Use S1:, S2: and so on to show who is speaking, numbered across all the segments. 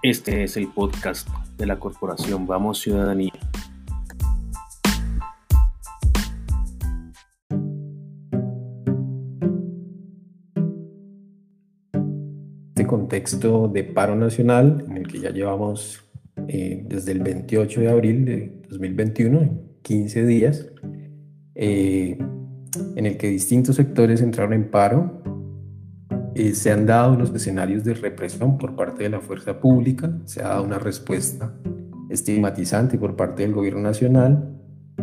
S1: Este es el podcast de la corporación Vamos Ciudadanía.
S2: Este contexto de paro nacional en el que ya llevamos eh, desde el 28 de abril de 2021, 15 días, eh, en el que distintos sectores entraron en paro eh, se han dado los escenarios de represión por parte de la fuerza pública, se ha dado una respuesta estigmatizante por parte del gobierno nacional,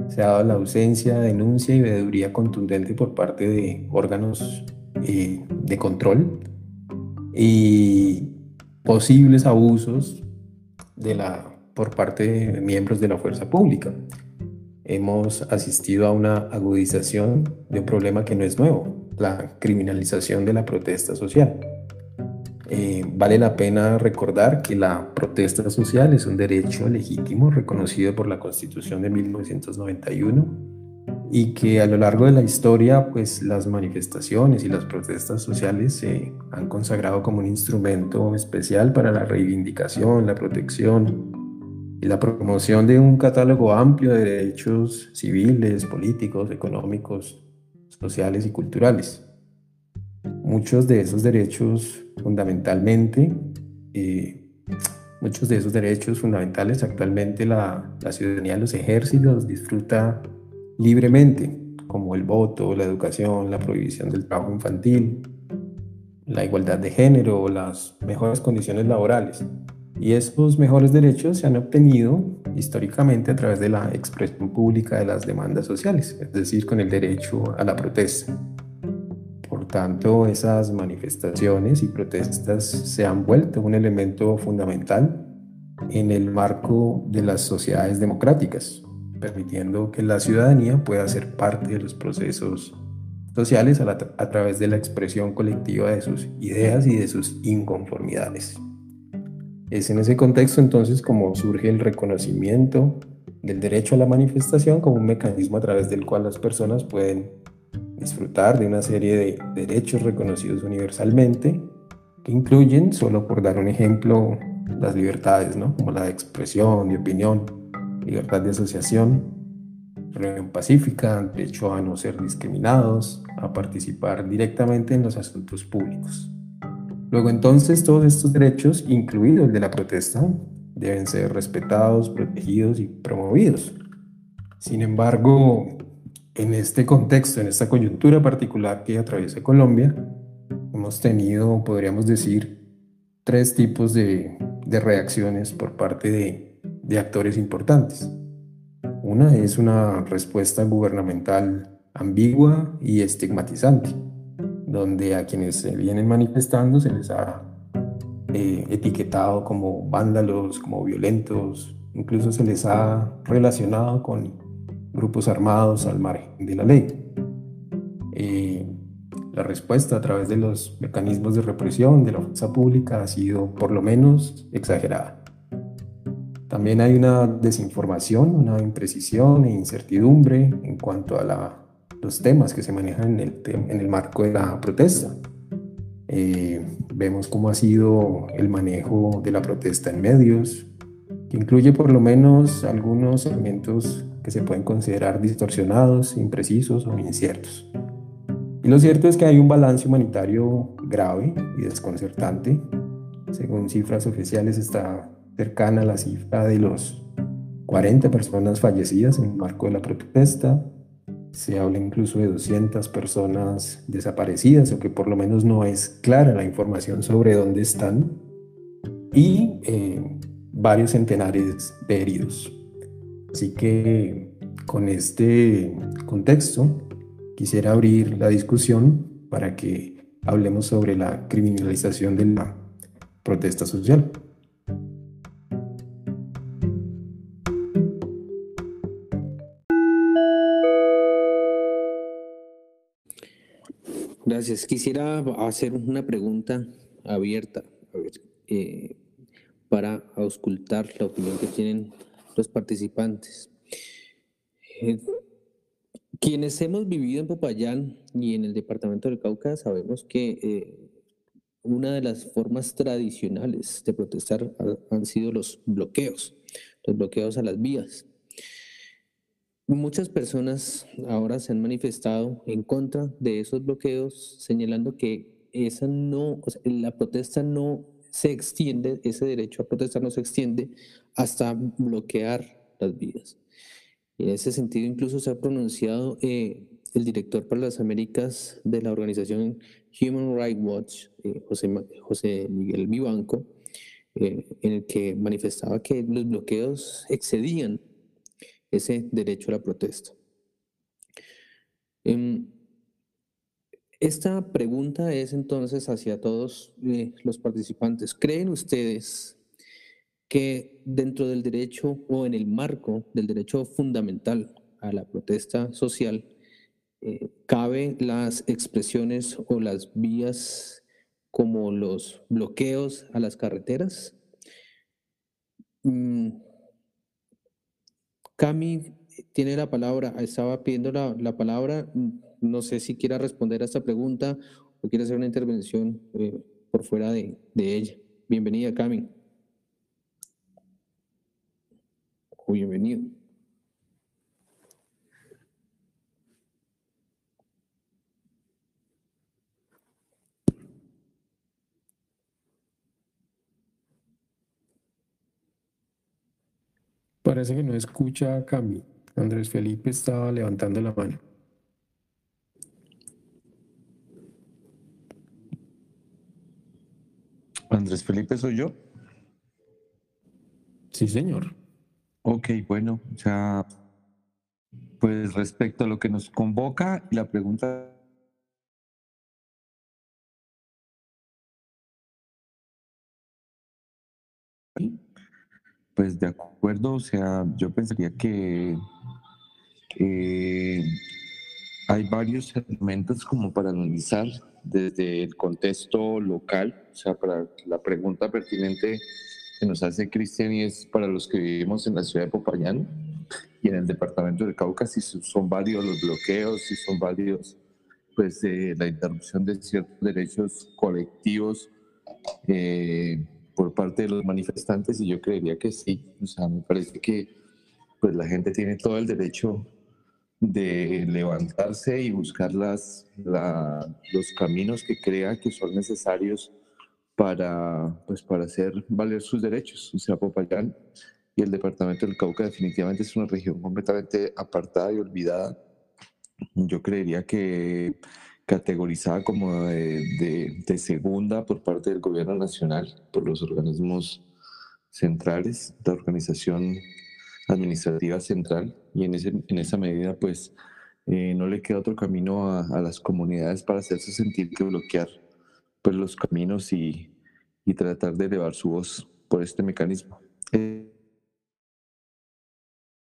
S2: se ha dado la ausencia, denuncia y veeduría contundente por parte de órganos eh, de control y posibles abusos de por parte de miembros de la fuerza pública. Hemos asistido a una agudización de un problema que no es nuevo, la criminalización de la protesta social. Eh, vale la pena recordar que la protesta social es un derecho legítimo reconocido por la Constitución de 1991 y que a lo largo de la historia pues las manifestaciones y las protestas sociales se han consagrado como un instrumento especial para la reivindicación, la protección y la promoción de un catálogo amplio de derechos civiles, políticos, económicos, sociales y culturales. Muchos de esos derechos fundamentalmente, eh, muchos de esos derechos fundamentales actualmente la, la ciudadanía los ejércitos disfruta libremente, como el voto, la educación, la prohibición del trabajo infantil, la igualdad de género las mejores condiciones laborales. Y esos mejores derechos se han obtenido históricamente a través de la expresión pública de las demandas sociales, es decir, con el derecho a la protesta. Por tanto, esas manifestaciones y protestas se han vuelto un elemento fundamental en el marco de las sociedades democráticas, permitiendo que la ciudadanía pueda ser parte de los procesos sociales a, a través de la expresión colectiva de sus ideas y de sus inconformidades. Es en ese contexto entonces como surge el reconocimiento del derecho a la manifestación como un mecanismo a través del cual las personas pueden disfrutar de una serie de derechos reconocidos universalmente, que incluyen, solo por dar un ejemplo, las libertades, ¿no? como la de expresión, de opinión, libertad de asociación, reunión pacífica, derecho a no ser discriminados, a participar directamente en los asuntos públicos. Luego entonces todos estos derechos, incluido el de la protesta, deben ser respetados, protegidos y promovidos. Sin embargo, en este contexto, en esta coyuntura particular que atraviesa Colombia, hemos tenido, podríamos decir, tres tipos de, reacciones por parte de, de actores importantes. Una es una respuesta gubernamental ambigua y estigmatizante donde a quienes se vienen manifestando se les ha eh, etiquetado como vándalos, como violentos, incluso se les ha relacionado con grupos armados al margen de la ley. Eh, la respuesta a través de los mecanismos de represión de la fuerza pública ha sido por lo menos exagerada. También hay una desinformación, una imprecisión e incertidumbre en cuanto a la los temas que se manejan en el, en el marco de la protesta. Eh, vemos cómo ha sido el manejo de la protesta en medios, que incluye por lo menos algunos elementos que se pueden considerar distorsionados, imprecisos o inciertos. Y lo cierto es que hay un balance humanitario grave y desconcertante. Según cifras oficiales está cercana a la cifra de los 40 personas fallecidas en el marco de la protesta, se habla incluso de 200 personas desaparecidas o que por lo menos no es clara la información sobre dónde están y eh, varios centenares de heridos. Así que con este contexto quisiera abrir la discusión para que hablemos sobre la criminalización de la protesta social.
S1: Gracias. Quisiera hacer una pregunta abierta eh, para auscultar la opinión que tienen los participantes. Eh, quienes hemos vivido en Popayán y en el departamento del Cauca sabemos que eh,
S3: una de las formas tradicionales de protestar han sido los bloqueos, los bloqueos a las vías. Muchas personas ahora se han manifestado en contra de esos bloqueos, señalando que esa no, la protesta no se extiende, ese derecho a protestar no se extiende hasta bloquear las vías. En ese sentido, incluso se ha pronunciado eh, el director para las Américas de la organización Human Rights Watch, eh, José, José, Miguel Vivanco, eh, en el que manifestaba que los bloqueos excedían ese derecho a la protesta. Em, esta pregunta es entonces hacia todos eh, los participantes. ¿Creen ustedes que dentro del derecho o en el marco del derecho fundamental a la protesta social, eh, cabe las expresiones o las vías como los bloqueos a las carreteras? Mm, Cami tiene la palabra, estaba pidiendo la, palabra, no sé si quiera responder a esta pregunta o quiere hacer una intervención eh, por fuera de, de ella. Bienvenida, Cami. Bienvenido.
S2: Parece que no escucha a Cami. Andrés Felipe estaba levantando la mano.
S4: Andrés Felipe, ¿soy yo?
S2: Sí, señor.
S4: Ok, bueno, ya, pues respecto a lo que nos convoca, la pregunta Pues de acuerdo, o sea, yo pensaría que hay varios elementos como para analizar desde el contexto local, o sea, para la pregunta pertinente que nos hace Cristian y es para los que vivimos en la ciudad de Popayán y en el departamento del Cauca, si son varios los bloqueos, si son varios, pues eh, la interrupción de ciertos derechos colectivos. Eh, por parte de los manifestantes y yo creería que sí. O sea, me parece que pues la gente tiene todo el derecho de levantarse y buscar las, los caminos que crea que son necesarios para, pues, para hacer valer sus derechos. O sea, Popayán y el departamento del Cauca definitivamente es una región completamente apartada y olvidada. Yo creería que categorizada como de, de, segunda por parte del gobierno nacional, por los organismos centrales, la organización administrativa central, y en, ese, en esa medida pues eh, no le queda otro camino a, a, las comunidades para hacerse sentir que bloquear pues, los caminos y, y tratar de elevar su voz por este mecanismo.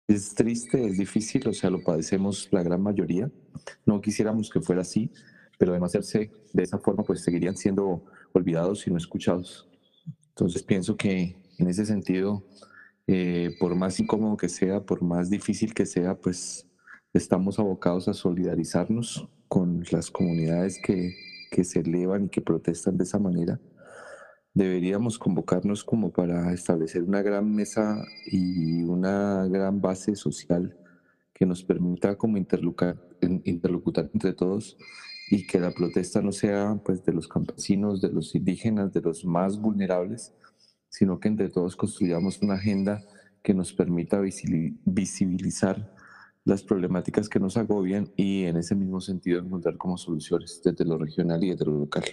S4: es triste, es difícil, o sea, lo padecemos la gran mayoría. No quisiéramos que fuera así, pero de no hacerse de esa forma, pues seguirían siendo olvidados y no escuchados. Entonces pienso que en ese sentido, eh, por más incómodo que sea, por más difícil que sea, pues estamos abocados a solidarizarnos con las comunidades que, que se elevan y que protestan de esa manera. Deberíamos convocarnos como para establecer una gran mesa y una gran base social que nos permita como interlocutar, interlocutar entre todos y que la protesta no sea pues de los campesinos, de los indígenas, de los más vulnerables, sino que entre todos construyamos una agenda que nos permita visibilizar las problemáticas que nos agobian y en ese mismo sentido encontrar como soluciones desde lo regional y desde lo local.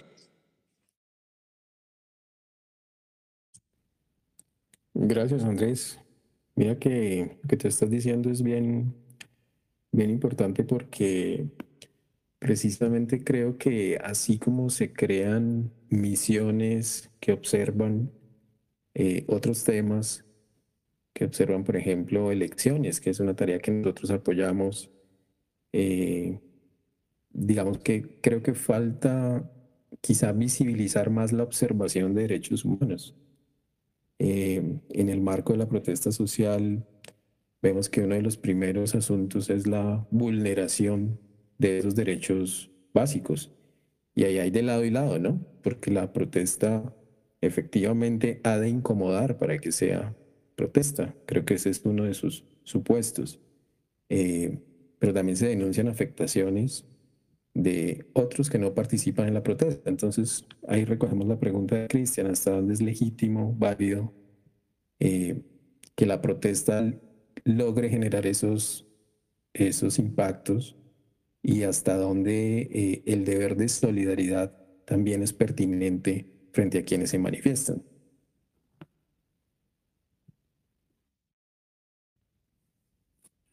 S2: Gracias Andrés. Mira que lo que te estás diciendo es bien, bien importante porque Precisamente creo que así como se crean misiones que observan eh, otros temas, que observan, por ejemplo, elecciones, que es una tarea que nosotros apoyamos, eh, digamos que creo que falta quizá visibilizar más la observación de derechos humanos. Eh, en el marco de la protesta social, vemos que uno de los primeros asuntos es la vulneración de esos derechos básicos. Y ahí hay de lado y lado, ¿no? Porque la protesta efectivamente ha de incomodar para que sea protesta. Creo que ese es uno de sus supuestos. Eh, pero también se denuncian afectaciones de otros que no participan en la protesta. Entonces, ahí recogemos la pregunta de Cristian, ¿hasta dónde es legítimo, válido, eh, que la protesta logre generar esos, esos impactos y hasta dónde eh, el deber de solidaridad también es pertinente frente a quienes se manifiestan?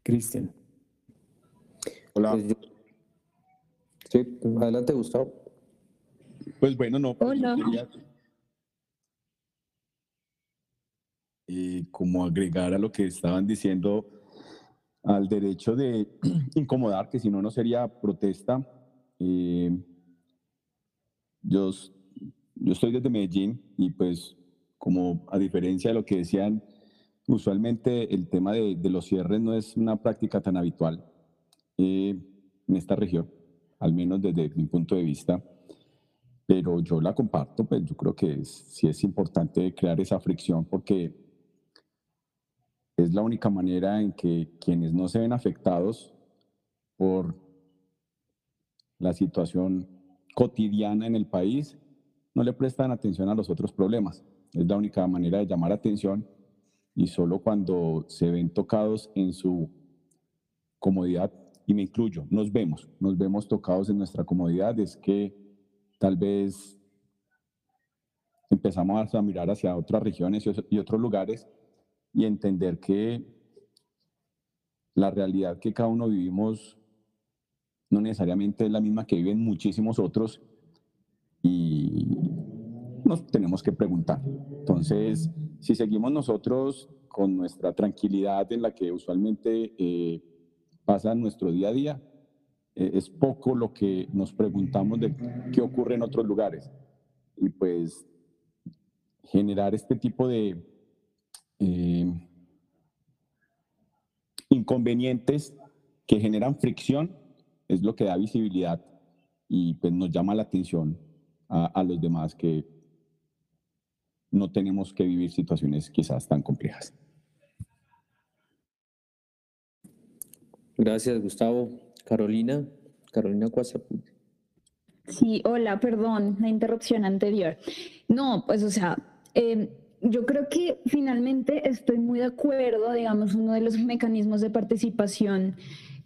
S2: Cristian.
S3: Hola. Pues sí, adelante, Gustavo.
S5: Pues bueno, no. Pues
S6: Hola.
S5: y como agregar a lo que estaban diciendo al derecho de incomodar, que si no, no sería protesta. Eh, yo, yo estoy desde Medellín y pues como a diferencia de lo que decían, usualmente el tema de, de los cierres no es una práctica tan habitual eh, en esta región, al menos desde mi punto de vista pero yo la comparto, pues yo creo que es, sí es importante crear esa fricción porque es la única manera en que quienes no se ven afectados por la situación cotidiana en el país no le prestan atención a los otros problemas. Es la única manera de llamar atención y solo cuando se ven tocados en su comodidad, y me incluyo, nos vemos, nos vemos tocados en nuestra comodidad, es que tal vez empezamos a mirar hacia otras regiones y otros lugares y entender que la realidad que cada uno vivimos no necesariamente es la misma que viven muchísimos otros y nos tenemos que preguntar. Entonces, si seguimos nosotros con nuestra tranquilidad en la que usualmente eh, pasa nuestro día a día, eh, es poco lo que nos preguntamos de qué ocurre en otros lugares. Y pues generar este tipo de, eh, inconvenientes que generan fricción es lo que da visibilidad y pues nos llama la atención a, a los demás que no tenemos que vivir situaciones quizás tan complejas.
S3: Gracias, Gustavo. Carolina, Carolina Cuasaput.
S6: Sí, hola, perdón, la interrupción anterior. No, pues o sea, eh, yo creo que finalmente estoy muy de acuerdo, digamos, uno de los mecanismos de participación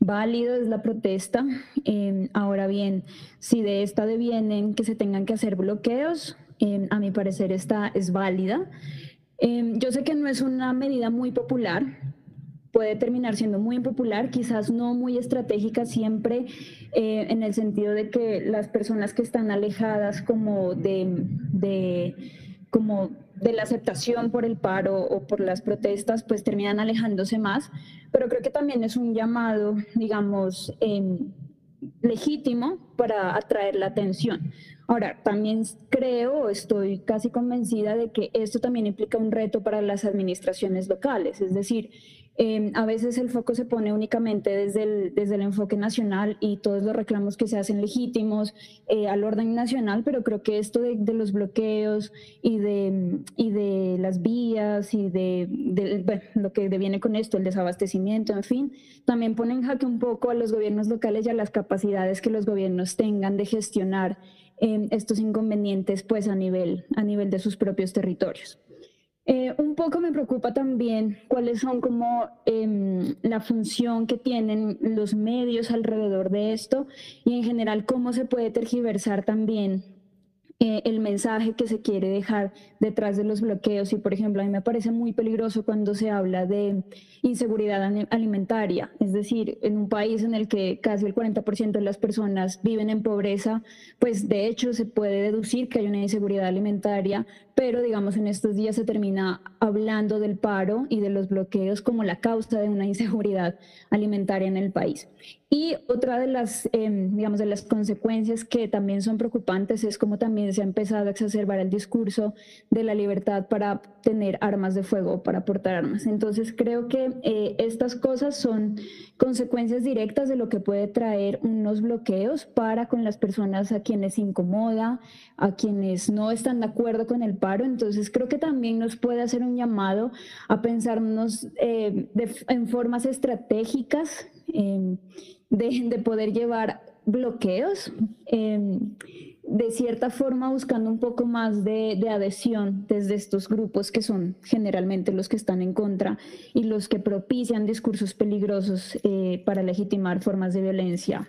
S6: válido es la protesta. Eh, ahora bien, si de esta devienen que se tengan que hacer bloqueos, eh, a mi parecer esta es válida. Eh, yo sé que no es una medida muy popular, puede terminar siendo muy impopular, quizás no muy estratégica siempre, eh, en el sentido de que las personas que están alejadas como de, de como de la aceptación por el paro o por las protestas, pues terminan alejándose más. Pero creo que también es un llamado, digamos, eh, legítimo para atraer la atención. Ahora, también creo, estoy casi convencida de que esto también implica un reto para las administraciones locales, es decir, Em, a veces el foco se pone únicamente desde el, desde el enfoque nacional y todos los reclamos que se hacen legítimos eh, al orden nacional, pero creo que esto de, los bloqueos y de, y de las vías y de, lo que viene con esto, el desabastecimiento, en fin, también pone en jaque un poco a los gobiernos locales y a las capacidades que los gobiernos tengan de gestionar em, estos inconvenientes pues a nivel, a nivel de sus propios territorios. Eh, un poco me preocupa también cuáles son como em, la función que tienen los medios alrededor de esto y en general cómo se puede tergiversar también eh, el mensaje que se quiere dejar detrás de los bloqueos. Y, por ejemplo, a mí me parece muy peligroso cuando se habla de inseguridad alimentaria, es decir, en un país en el que casi el 40% de las personas viven en pobreza, pues de hecho se puede deducir que hay una inseguridad alimentaria, pero digamos en estos días se termina hablando del paro y de los bloqueos como la causa de una inseguridad alimentaria en el país. Y otra de las, em, digamos, de las consecuencias que también son preocupantes es como también se ha empezado a exacerbar el discurso de la libertad para tener armas de fuego, para portar armas. Entonces creo que eh, estas cosas son consecuencias directas de lo que puede traer unos bloqueos para con las personas a quienes incomoda, a quienes no están de acuerdo con el Entonces creo que también nos puede hacer un llamado a pensarnos eh, en formas estratégicas em, de, poder llevar bloqueos, em, de cierta forma buscando un poco más de, adhesión desde estos grupos que son generalmente los que están en contra y los que propician discursos peligrosos eh, para legitimar formas de violencia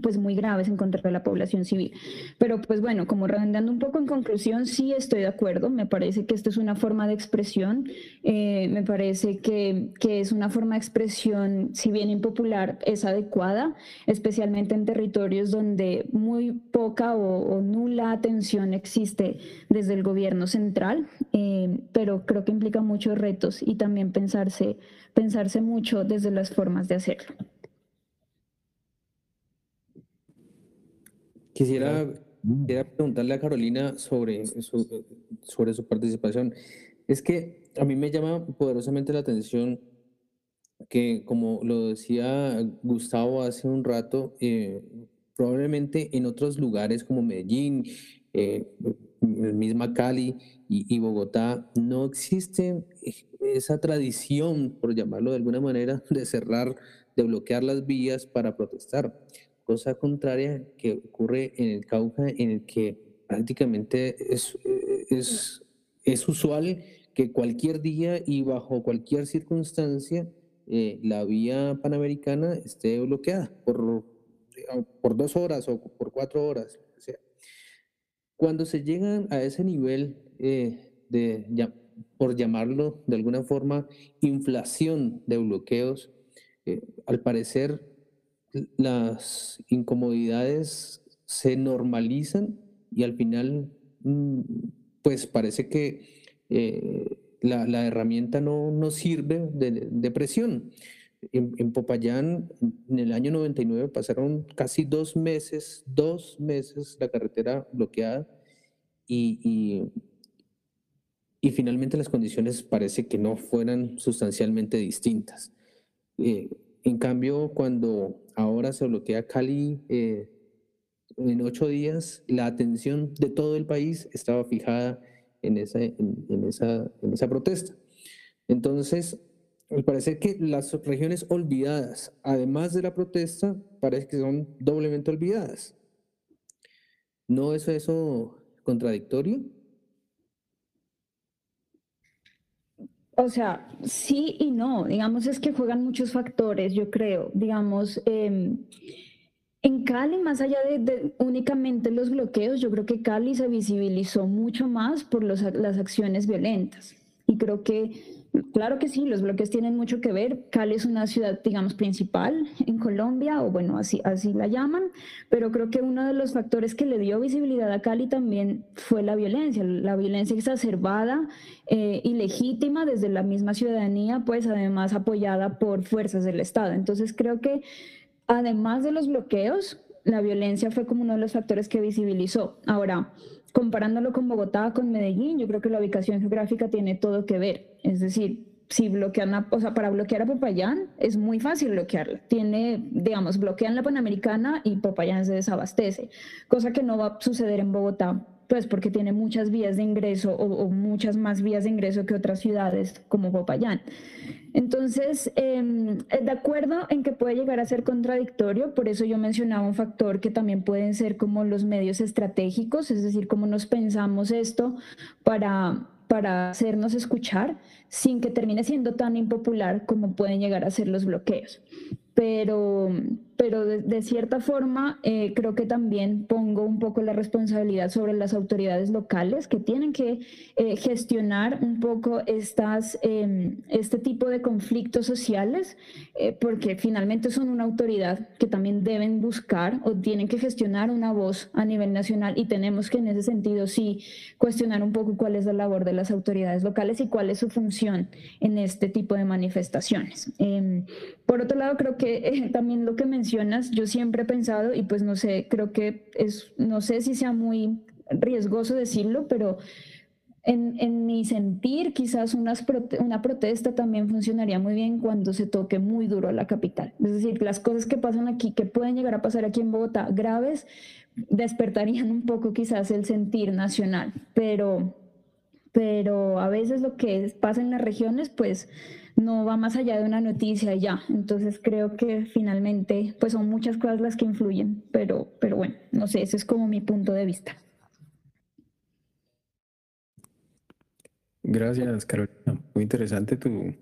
S6: pues muy graves en contra de la población civil. Pero pues bueno, como redondeando un poco en conclusión, sí estoy de acuerdo, me parece que esto es una forma de expresión, eh, me parece que, que, es una forma de expresión, si bien impopular, es adecuada, especialmente en territorios donde muy poca o, nula atención existe desde el gobierno central, eh, pero creo que implica muchos retos y también pensarse, pensarse mucho desde las formas de hacerlo.
S3: Quisiera, preguntarle a Carolina sobre su, sobre su participación. Es que a mí me llama poderosamente la atención que, como lo decía Gustavo hace un rato, eh, probablemente en otros lugares como Medellín, eh, misma Cali y, y, Bogotá, no existe esa tradición, por llamarlo de alguna manera, de cerrar, de bloquear las vías para protestar cosa contraria que ocurre en el Cauca, en el que prácticamente es, es, es usual que cualquier día y bajo cualquier circunstancia eh, la vía panamericana esté bloqueada por, por dos horas o por cuatro horas. O cuando se llegan a ese nivel eh, de, por llamarlo de alguna forma, inflación de bloqueos, eh, al parecer las incomodidades se normalizan y al final, mm, pues parece que eh, la, herramienta no, no sirve de, presión. En, Popayán, en el año 99, pasaron casi dos meses, dos meses la carretera bloqueada y, y, y finalmente las condiciones parece que no fueran sustancialmente distintas. Eh, en cambio, cuando ahora se bloquea Cali eh, en ocho días, la atención de todo el país estaba fijada en esa, en, esa, protesta. Entonces, me parece que las regiones olvidadas, además de la protesta, parece que son doblemente olvidadas. ¿No es eso contradictorio?
S6: O sea, sí y no. Digamos, es que juegan muchos factores, yo creo. Digamos, em, en Cali, más allá de, únicamente los bloqueos, yo creo que Cali se visibilizó mucho más por las acciones violentas. Y creo que Claro que sí, los bloques tienen mucho que ver. Cali es una ciudad, digamos, principal en Colombia, o bueno, así, así la llaman, pero creo que uno de los factores que le dio visibilidad a Cali también fue la violencia, la violencia exacerbada eh, y legítima desde la misma ciudadanía, pues además apoyada por fuerzas del Estado. Entonces creo que además de los bloqueos, la violencia fue como uno de los factores que visibilizó. Ahora, comparándolo con Bogotá, con Medellín, yo creo que la ubicación geográfica tiene todo que ver. Es decir, si bloquean, o sea, para bloquear a Popayán es muy fácil bloquearla. Tiene, digamos, bloquean la Panamericana y Popayán se desabastece, cosa que no va a suceder en Bogotá, pues porque tiene muchas vías de ingreso o, muchas más vías de ingreso que otras ciudades como Popayán. Entonces, em, de acuerdo en que puede llegar a ser contradictorio, por eso yo mencionaba un factor que también pueden ser como los medios estratégicos, es decir, cómo nos pensamos esto para, para hacernos escuchar sin que termine siendo tan impopular como pueden llegar a ser los bloqueos. pero, pero de, cierta forma eh, creo que también pongo un poco la responsabilidad sobre las autoridades locales que tienen que eh, gestionar un poco estas, em, este tipo de conflictos sociales, eh, porque finalmente son una autoridad que también deben buscar o tienen que gestionar una voz a nivel nacional y tenemos que en ese sentido sí cuestionar un poco cuál es la labor de las autoridades locales y cuál es su función en este tipo de manifestaciones. Em, por otro lado, creo que eh, también lo que mencionas, yo siempre he pensado, y pues no sé, creo que es, no sé si sea muy riesgoso decirlo, pero en, en mi sentir, quizás unas una protesta también funcionaría muy bien cuando se toque muy duro a la capital. Es decir, las cosas que pasan aquí, que pueden llegar a pasar aquí en Bogotá, graves, despertarían un poco quizás el sentir nacional, pero, pero a veces lo que pasa en las regiones, pues no va más allá de una noticia ya. Entonces creo que finalmente pues son muchas cosas las que influyen, pero, pero bueno, no sé, ese es como mi punto de vista.
S2: Gracias, Carolina. Muy interesante tu,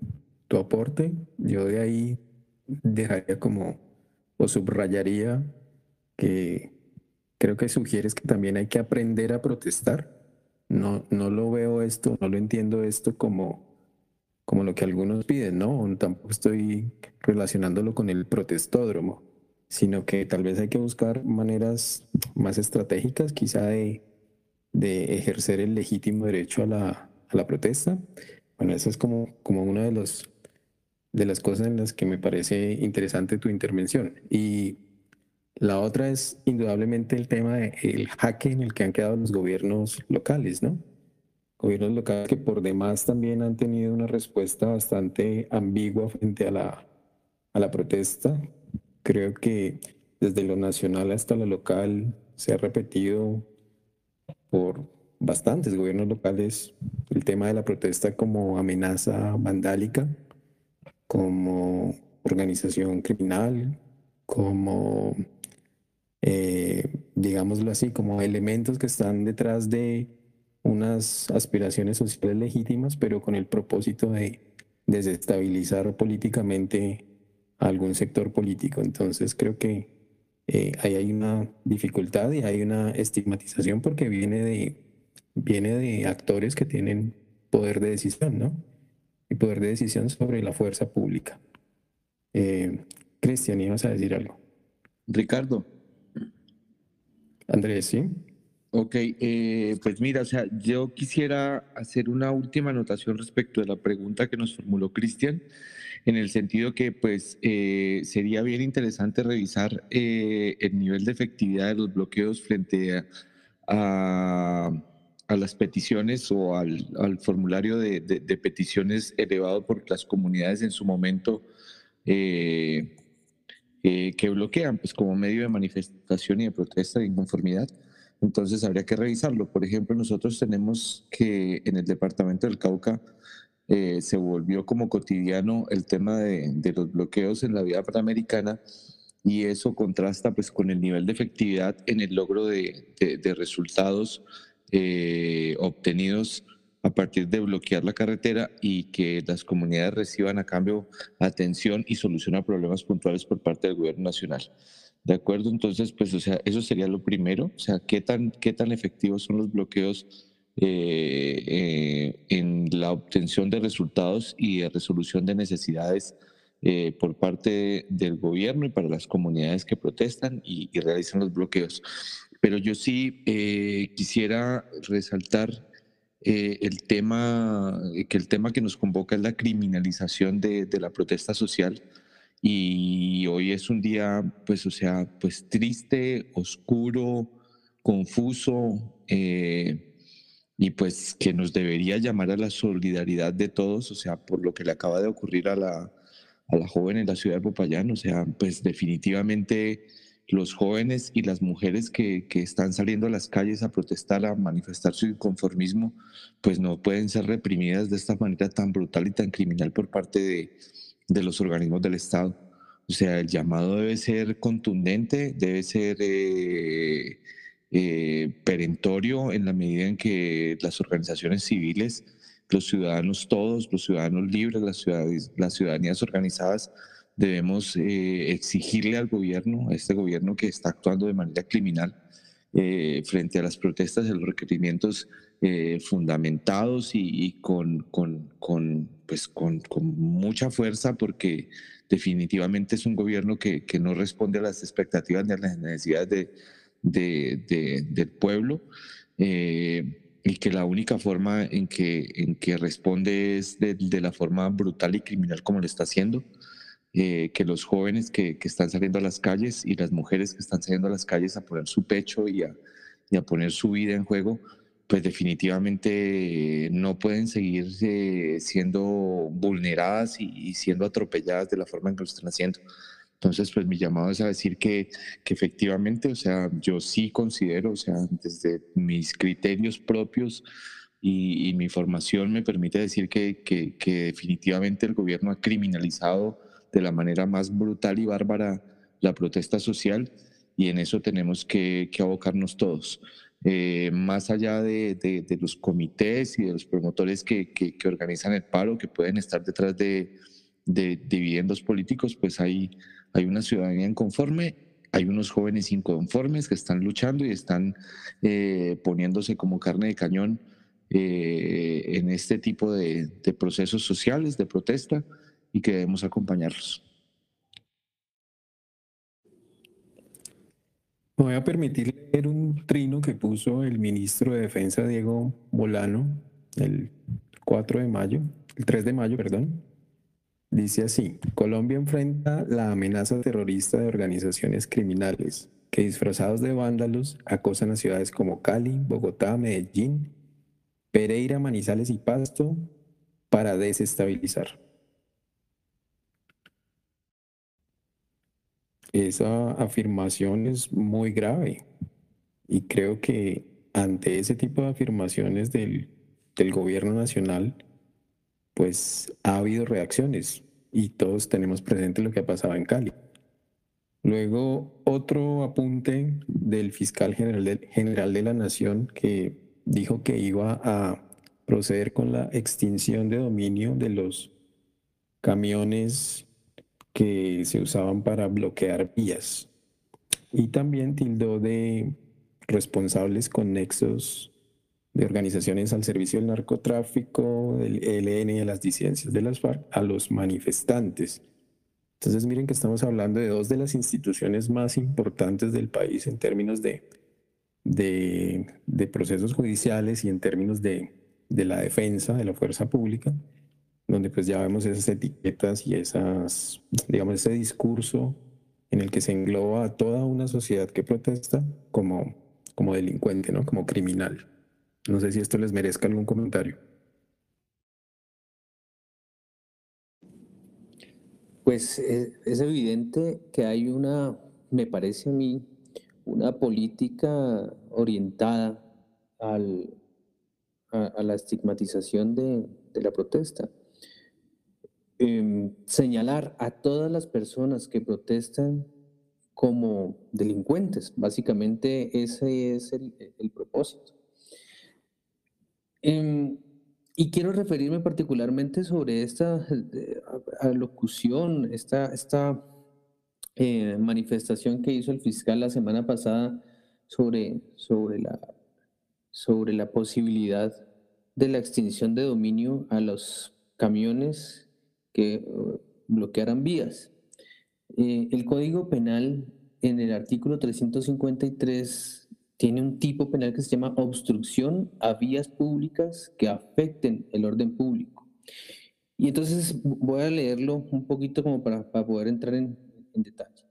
S2: tu aporte. Yo de ahí dejaría como, o subrayaría que creo que sugieres que también hay que aprender a protestar. No, no lo veo esto, no lo entiendo esto como como lo que algunos piden, ¿no? Tampoco estoy relacionándolo con el protestódromo, sino que tal vez hay que buscar maneras más estratégicas, quizá de, ejercer el legítimo derecho a la, protesta. Bueno, esa es como, como una de, los, de las cosas en las que me parece interesante tu intervención. Y la otra es indudablemente el tema del jaque en el que han quedado los gobiernos locales, ¿no? Gobiernos locales que por demás también han tenido una respuesta bastante ambigua frente a la, a la protesta. Creo que desde lo nacional hasta lo local se ha repetido por bastantes gobiernos locales el tema de la protesta como amenaza vandálica, como organización criminal, como, eh, digámoslo así, como elementos que están detrás de unas aspiraciones sociales legítimas, pero con el propósito de desestabilizar políticamente a algún sector político. Entonces creo que eh, ahí hay una dificultad y hay una estigmatización porque viene de, viene de actores que tienen poder de decisión, ¿no? Y poder de decisión sobre la fuerza pública. Eh, Cristian, ibas a decir algo.
S4: Ricardo.
S2: Andrés, sí.
S4: Ok, eh, pues mira, o sea, yo quisiera hacer una última anotación respecto de la pregunta que nos formuló Cristian, en el sentido que pues eh, sería bien interesante revisar eh, el nivel de efectividad de los bloqueos frente a, las peticiones o al, formulario de, peticiones elevado por las comunidades en su momento que bloquean, pues como medio de manifestación y de protesta de inconformidad. Entonces habría que revisarlo. Por ejemplo, nosotros tenemos que en el departamento del Cauca eh, se volvió como cotidiano el tema de, los bloqueos en la vía panamericana y eso contrasta pues con el nivel de efectividad en el logro de, resultados eh, obtenidos a partir de bloquear la carretera y que las comunidades reciban a cambio atención y solución a problemas puntuales por parte del gobierno nacional. ¿De acuerdo? Entonces, pues, o sea, eso sería lo primero. O sea, ¿qué tan, qué tan efectivos son los bloqueos eh, eh, en la obtención de resultados y de resolución de necesidades eh, por parte del gobierno y para las comunidades que protestan y, realizan los bloqueos? Pero yo sí quisiera resaltar el tema, que el tema que nos convoca es la criminalización de la protesta social y hoy es un día, pues, o sea, pues triste, oscuro, confuso, eh, y pues que nos debería llamar a la solidaridad de todos, o sea, por lo que le acaba de ocurrir a la, a la joven en la ciudad de Popayán, o sea, pues definitivamente los jóvenes y las mujeres que, que, están saliendo a las calles a protestar, a manifestar su inconformismo, pues no pueden ser reprimidas de esta manera tan brutal y tan criminal por parte de, de los organismos del Estado. O sea, el llamado debe ser contundente, debe ser eh, eh, perentorio en la medida en que las organizaciones civiles, los ciudadanos todos, los ciudadanos libres, las, ciudadanías, organizadas, debemos eh, exigirle al gobierno, a este gobierno que está actuando de manera criminal frente a las protestas, a los requerimientos eh, fundamentados y, con, con, pues con, mucha fuerza porque definitivamente es un gobierno que, que no responde a las expectativas ni a las necesidades de, de, del pueblo. Eh, y que la única forma en que, en que responde es de, de la forma brutal y criminal como lo está haciendo. Eh, que los jóvenes que, que, están saliendo a las calles y las mujeres que están saliendo a las calles a poner su pecho y a, y a poner su vida en juego, pues definitivamente no pueden seguir siendo vulneradas y, siendo atropelladas de la forma en que lo están haciendo. Entonces, pues mi llamado es a decir que, que efectivamente, o sea, yo sí considero, o sea, desde mis criterios propios y, y mi formación me permite decir que, que, que, definitivamente el gobierno ha criminalizado de la manera más brutal y bárbara la protesta social y en eso tenemos que abocarnos todos. Eh, más allá de, los comités y de los promotores que, organizan el paro, que pueden estar detrás de, de dividendos políticos, pues hay hay una ciudadanía inconforme, hay unos jóvenes inconformes que están luchando y están eh, poniéndose como carne de cañón eh, en este tipo de, procesos sociales, de protesta, y que debemos acompañarlos.
S2: Me voy a permitir leer un trino que puso el ministro de Defensa, Diego Bolano, el 4 de mayo, el 3 de mayo, perdón, Dice así, Colombia enfrenta la amenaza terrorista de organizaciones criminales que disfrazados de vándalos acosan a ciudades como Cali, Bogotá, Medellín, Pereira, Manizales y Pasto para desestabilizar. Esa afirmación es muy grave y creo que ante ese tipo de afirmaciones del, del gobierno nacional, pues ha habido reacciones y todos tenemos presente lo que ha pasado en Cali. Luego, otro apunte del fiscal general de, general de la Nación que dijo que iba a proceder con la extinción de dominio de los camiones que se usaban para bloquear vías. Y también tildó de responsables con nexos de organizaciones al servicio del narcotráfico, del ELN y de las disidencias de las FARC a los manifestantes. Entonces miren que estamos hablando de dos de las instituciones más importantes del país en términos de, de, de procesos judiciales y en términos de, de, la defensa de la fuerza pública, donde pues ya vemos esas etiquetas y esas, digamos, ese discurso en el que se engloba a toda una sociedad que protesta como, como delincuente, ¿no? como criminal. No sé si esto les merezca algún comentario.
S3: Pues es, es, evidente que hay una, me parece a mí, una política orientada al, a, a, la estigmatización de, de la protesta. Eh, señalar a todas las personas que protestan como delincuentes, básicamente ese es el, el propósito. Eh, y quiero referirme particularmente sobre esta eh, alocución, esta, esta eh, manifestación que hizo el fiscal la semana pasada sobre, sobre, la, sobre la posibilidad de la extinción de dominio a los camiones que bloquearan vías. Eh, el Código Penal en el artículo 353 tiene un tipo penal que se llama obstrucción a vías públicas que afecten el orden público. Y entonces voy a leerlo un poquito como para, para poder entrar en, en detalle.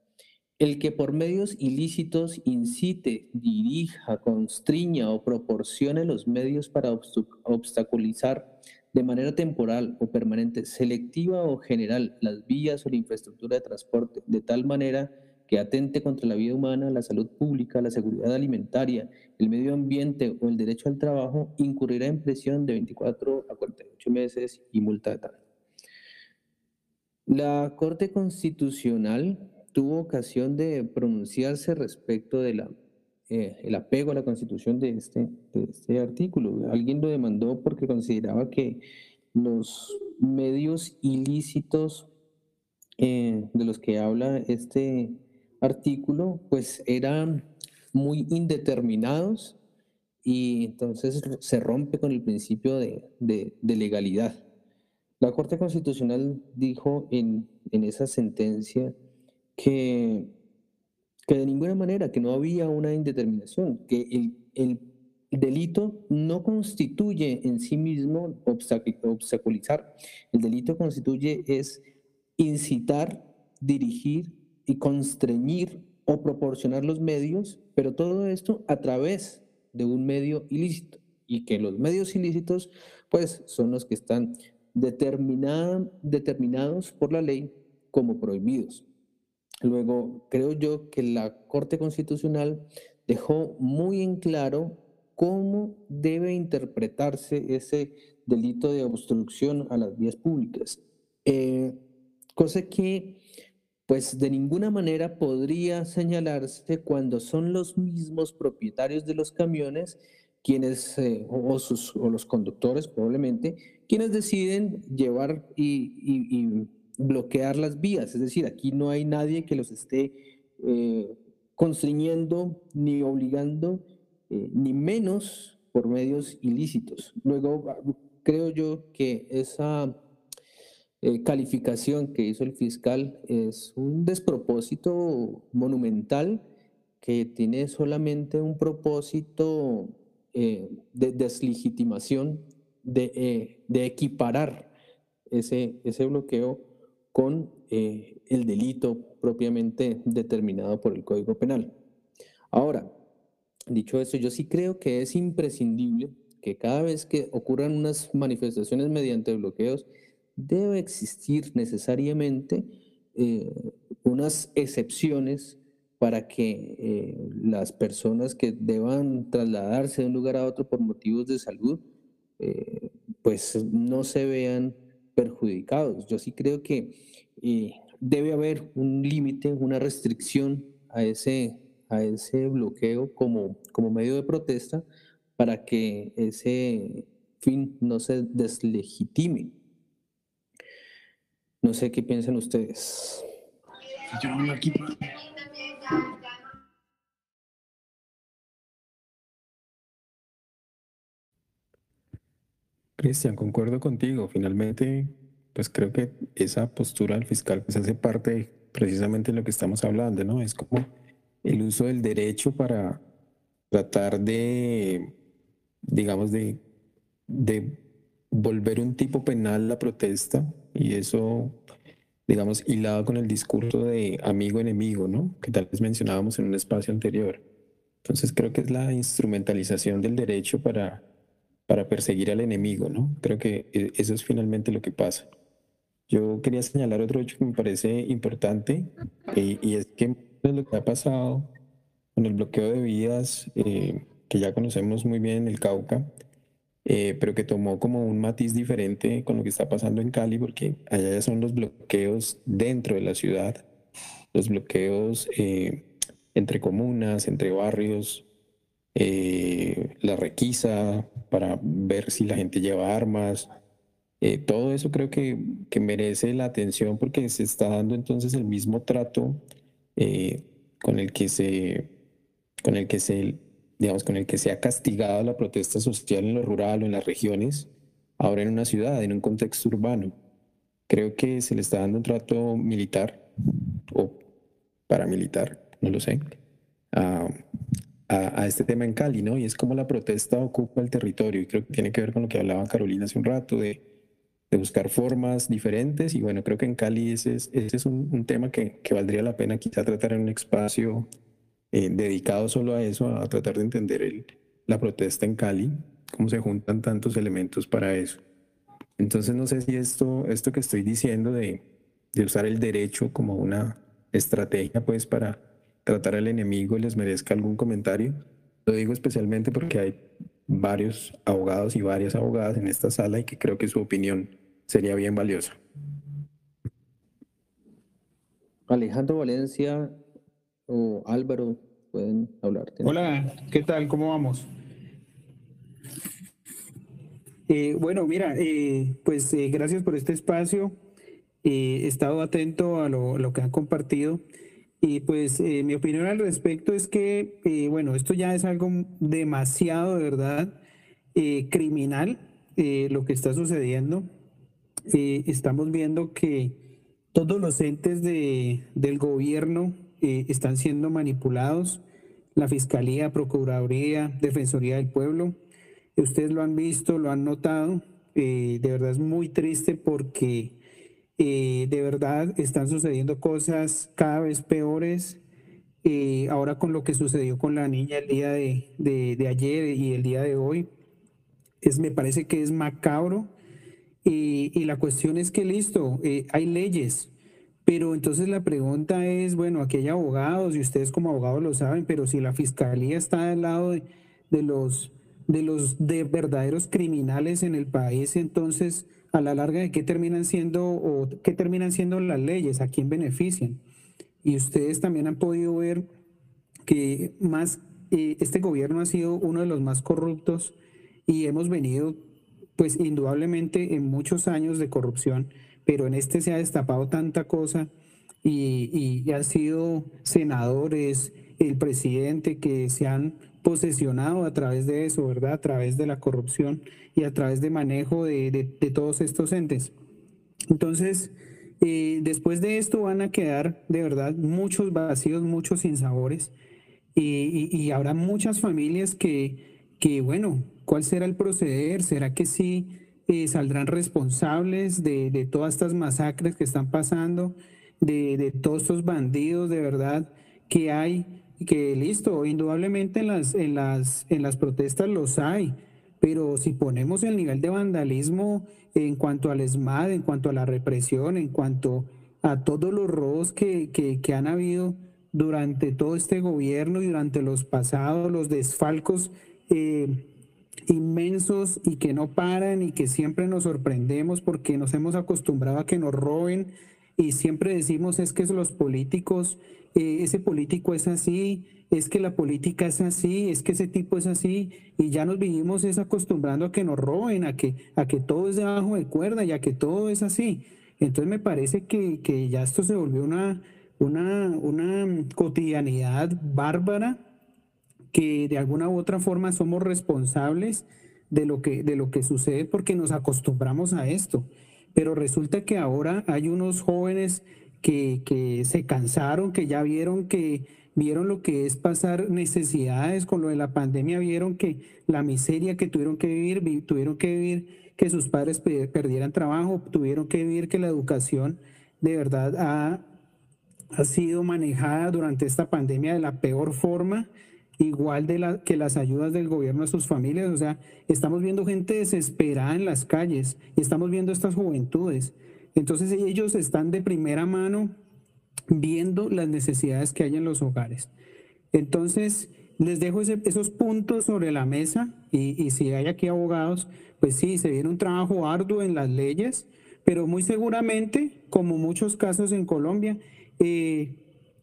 S3: El que por medios ilícitos incite, dirija, constriña o proporcione los medios para obstaculizar de manera temporal o permanente, selectiva o general las vías o la infraestructura de transporte de tal manera que atente contra la vida humana, la salud pública, la seguridad alimentaria, el medio ambiente o el derecho al trabajo, incurrirá en prisión de 24 a 48 meses y multa de tal. La Corte Constitucional tuvo ocasión de pronunciarse respecto del eh, el apego a la Constitución de este, de este artículo. Alguien lo demandó porque consideraba que los medios ilícitos eh, de los que habla este artículo, pues eran muy indeterminados y entonces se rompe con el principio de, legalidad. La Corte Constitucional dijo en, esa sentencia que, que, de ninguna manera, que no había una indeterminación, que el, el delito no constituye en sí mismo obstaculizar. El delito constituye es incitar, dirigir y constreñir o proporcionar los medios, pero todo esto a través de un medio ilícito y que los medios ilícitos pues son los que están determinados por la ley como prohibidos. Luego, creo yo que la Corte Constitucional dejó muy en claro cómo debe interpretarse ese delito de obstrucción a las vías públicas. Eh, cosa que pues de ninguna manera podría señalarse cuando son los mismos propietarios de los camiones quienes, eh, o, sus, o, los conductores probablemente, quienes deciden llevar y, bloquear las vías. Es decir, aquí no hay nadie que los esté eh, constriñendo ni obligando, eh, ni menos por medios ilícitos. Luego, creo yo que esa eh, calificación que hizo el fiscal es un despropósito monumental que tiene solamente un propósito eh, de deslegitimación, de, de, equiparar ese, ese bloqueo con el delito propiamente determinado por el Código Penal. Ahora, dicho esto, yo sí creo que es imprescindible que cada vez que ocurran unas manifestaciones mediante bloqueos, debe existir necesariamente eh, unas excepciones para que eh, las personas que deban trasladarse de un lugar a otro por motivos de salud, eh, pues no se vean perjudicados. Yo sí creo que debe haber un límite, una restricción a ese, a ese bloqueo como, como medio de protesta para que ese fin no se deslegitime. No sé qué piensan ustedes.
S2: Cristian, concuerdo contigo. Finalmente, pues creo que esa postura del fiscal pues hace parte precisamente de lo que estamos hablando, ¿no? Es como el uso del derecho para tratar de, digamos, de, de volver un tipo penal la protesta y eso, digamos, hilado con el discurso de amigo-enemigo, ¿no? Que tal vez mencionábamos en un espacio anterior. Entonces creo que es la instrumentalización del derecho para, para perseguir al enemigo, ¿no? Creo que e, eso es finalmente lo que pasa. Yo quería señalar otro hecho que me parece importante y es que lo que ha pasado con el bloqueo de vías eh, que ya conocemos muy bien en el Cauca, eh, pero que tomó como un matiz diferente con lo que está pasando en Cali, porque allá ya son los bloqueos dentro de la ciudad, los bloqueos eh, entre comunas, entre barrios, eh, la requisa para ver si la gente lleva armas. todo eso creo que, merece la atención porque se está dando entonces el mismo trato con el que se, con el que se digamos, con el que se ha castigado la protesta social en lo rural o en las regiones, ahora en una ciudad, en un contexto urbano. Creo que se le está dando un trato militar o paramilitar, no lo sé, a, a, este tema en Cali, ¿no? Y es como la protesta ocupa el territorio y creo que tiene que ver con lo que hablaba Carolina hace un rato de, buscar formas diferentes y bueno, creo que en Cali ese es, un, tema que, valdría la pena quizá tratar en un espacio eh, dedicado solo a eso, a tratar de entender el, la protesta en Cali, cómo se juntan tantos elementos para eso. Entonces no sé si esto, esto que estoy diciendo de usar el derecho como una estrategia pues para tratar al enemigo les merezca algún comentario. Lo digo especialmente porque hay varios abogados y varias abogadas en esta sala y que creo que su opinión sería bien valiosa.
S3: Alejandro Valencia o Álvaro pueden hablar.
S7: Hola, ¿qué tal? ¿Cómo vamos? Eh, bueno, mira, eh, pues eh, gracias por este espacio. he estado atento a lo, lo que han compartido. Y pues mi opinión al respecto es que, bueno, esto ya es algo demasiado, de verdad, criminal lo que está sucediendo. estamos viendo que todos los entes de, del gobierno están siendo manipulados la Fiscalía, Procuraduría, Defensoría del Pueblo. Ustedes lo han visto, lo han notado. Eh, de verdad es muy triste porque eh, de verdad están sucediendo cosas cada vez peores. Eh, ahora con lo que sucedió con la niña el día de, de, ayer y el día de hoy, es, me parece que es macabro. Y, y la cuestión es que, listo, hay leyes, pero entonces la pregunta es, bueno, aquí hay abogados y ustedes como abogados lo saben, pero si la fiscalía está al lado de, los de los de verdaderos criminales en el país, entonces a la larga de qué terminan siendo o qué terminan siendo las leyes, a quién benefician. Y ustedes también han podido ver que más eh, este gobierno ha sido uno de los más corruptos y hemos venido pues indudablemente en muchos años de corrupción pero en este se ha destapado tanta cosa y, y han sido senadores, el presidente que se han posesionado a través de eso, ¿verdad? A través de la corrupción y a través de manejo de, de, todos estos entes. Entonces, eh, después de esto van a quedar de verdad muchos vacíos, muchos sinsabores y, y, y habrá muchas familias que, que, bueno, ¿cuál será el proceder? ¿Será que sí? Eh, saldrán responsables de, todas estas masacres que están pasando, de, todos estos bandidos de verdad que hay, que listo, indudablemente en las, en las, en las protestas los hay, pero si ponemos el nivel de vandalismo en cuanto al ESMAD, en cuanto a la represión, en cuanto a todos los robos que, que, han habido durante todo este gobierno y durante los pasados, los desfalcos eh, inmensos y que no paran y que siempre nos sorprendemos porque nos hemos acostumbrado a que nos roben y siempre decimos es que los políticos, eh, ese político es así, es que la política es así, es que ese tipo es así y ya nos vinimos es acostumbrando a que nos roben, a que, a que todo es debajo de cuerda y a que todo es así. Entonces me parece que, que ya esto se volvió una, una, una cotidianidad bárbara que de alguna u otra forma somos responsables de lo que, de lo que sucede porque nos acostumbramos a esto. Pero resulta que ahora hay unos jóvenes que, se cansaron, que ya vieron que vieron lo que es pasar necesidades con lo de la pandemia, vieron que la miseria que tuvieron que vivir, tuvieron que vivir que sus padres perdieran trabajo, tuvieron que vivir que la educación de verdad ha, ha sido manejada durante esta pandemia de la peor forma igual de la, que las ayudas del gobierno a sus familias. O sea, estamos viendo gente desesperada en las calles y estamos viendo estas juventudes. Entonces ellos están de primera mano viendo las necesidades que hay en los hogares. Entonces, les dejo esos puntos sobre la mesa y, si hay aquí abogados, pues sí, se viene un trabajo arduo en las leyes, pero muy seguramente, como muchos casos en Colombia, eh,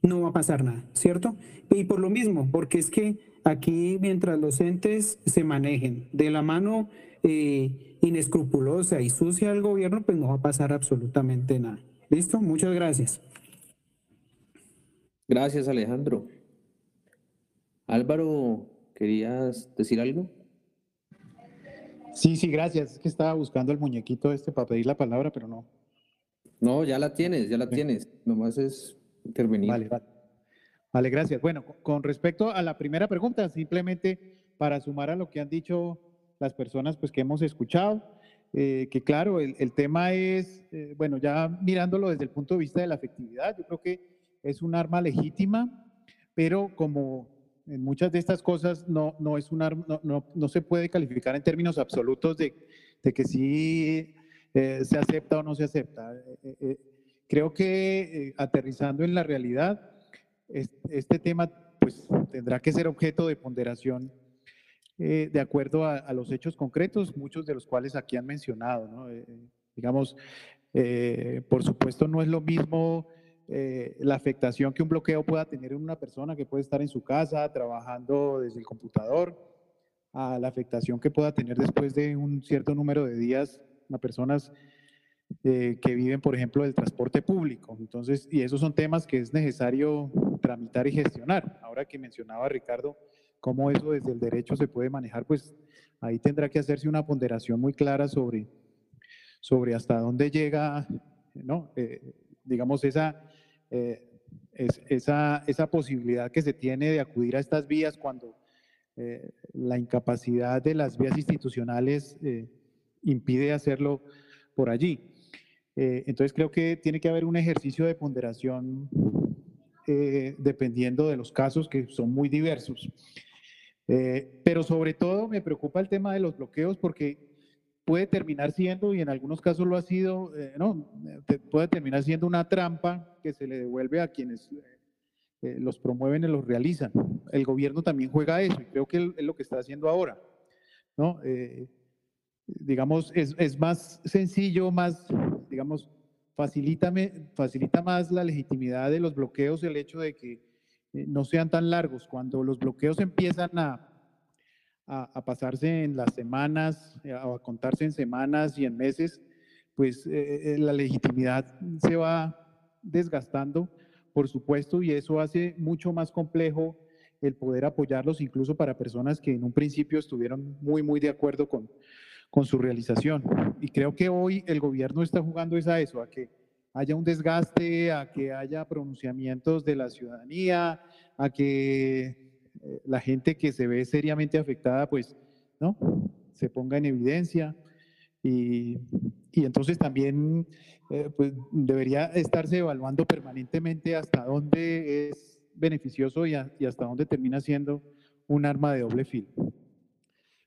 S7: no va a pasar nada, ¿cierto? Y por lo mismo, porque es que aquí mientras los entes se manejen de la mano eh, inescrupulosa y sucia del gobierno, pues no va a pasar absolutamente nada. ¿Listo? Muchas gracias.
S3: Gracias, Alejandro. Álvaro, ¿querías decir algo?
S8: Sí, sí, gracias. Es que estaba buscando el muñequito este para pedir la palabra, pero no.
S3: No, ya la tienes, ya la tienes. Nomás es intervenir.
S8: Vale, vale. Vale, gracias. Bueno, con respecto a la primera pregunta, simplemente para sumar a lo que han dicho las personas pues, que hemos escuchado, eh, que claro, el, tema es, eh, bueno, ya mirándolo desde el punto de vista de la efectividad, yo creo que es un arma legítima, pero como en muchas de estas cosas no, no, es un arma, no, no, se puede calificar en términos absolutos de, de que sí eh, se acepta o no se acepta. creo que aterrizando en la realidad, este tema pues, tendrá que ser objeto de ponderación eh, de acuerdo a, los hechos concretos, muchos de los cuales aquí han mencionado. Eh, digamos, eh, por supuesto no es lo mismo la afectación que un bloqueo pueda tener en una persona que puede estar en su casa trabajando desde el computador, a la afectación que pueda tener después de un cierto número de días, una personas eh, que viven, por ejemplo, del transporte público. Entonces, y esos son temas que es necesario tramitar y gestionar. Ahora que mencionaba Ricardo, cómo eso desde el derecho se puede manejar, pues ahí tendrá que hacerse una ponderación muy clara sobre, sobre hasta dónde llega, ¿no? Eh, digamos, esa, eh, esa, esa posibilidad que se tiene de acudir a estas vías cuando eh, la incapacidad de las vías institucionales impide hacerlo por allí. entonces creo que tiene que haber un ejercicio de ponderación dependiendo de los casos que son muy diversos. Pero sobre todo me preocupa el tema de los bloqueos porque puede terminar siendo, y en algunos casos lo ha sido, eh, no, puede terminar siendo una trampa que se le devuelve a quienes eh, los promueven y los realizan. El gobierno también juega eso, y creo que es lo que está haciendo ahora. ¿no? Eh, digamos, es, es, más sencillo, más, digamos, facilita más la legitimidad de los bloqueos el hecho de que no sean tan largos. Cuando los bloqueos empiezan a a, pasarse en las semanas, eh, o a contarse en semanas y en meses, pues eh, eh, la legitimidad se va desgastando, por supuesto, y eso hace mucho más complejo el poder apoyarlos, incluso para personas que en un principio estuvieron muy, muy de acuerdo con, con su realización. Y creo que hoy el gobierno está jugando es a eso, a que haya un desgaste, a que haya pronunciamientos de la ciudadanía, a que eh, la gente que se ve seriamente afectada, pues, ¿no? Se ponga en evidencia. Y, y entonces también eh, pues, debería estarse evaluando permanentemente hasta dónde es beneficioso y, hasta dónde termina siendo un arma de doble filo.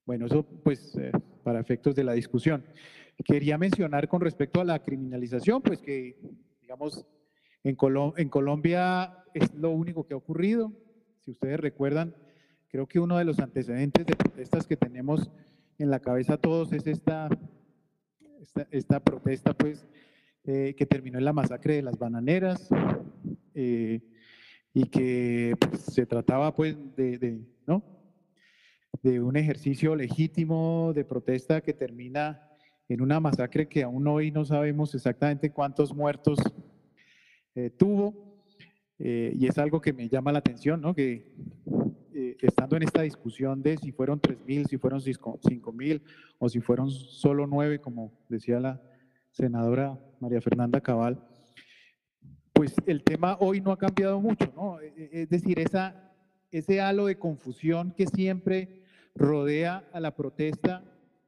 S8: Bueno, eso pues eh, para efectos de la discusión. Quería mencionar con respecto a la criminalización, pues que digamos en, en Colombia es lo único que ha ocurrido, si ustedes recuerdan, creo que uno de los antecedentes de protestas que tenemos en la cabeza todos es esta, esta, protesta pues, eh, que terminó en la masacre de las bananeras eh, y que pues, se trataba pues de, ¿no? de un ejercicio legítimo de protesta que termina en una masacre que aún hoy no sabemos exactamente cuántos muertos eh, tuvo, eh, y es algo que me llama la atención, ¿no? Que eh, estando en esta discusión de si fueron 3.000, si fueron 5.000 o si fueron solo 9, como decía la senadora María Fernanda Cabal, pues el tema hoy no ha cambiado mucho, ¿no? E, e, es decir, esa, ese halo de confusión que siempre rodea a la protesta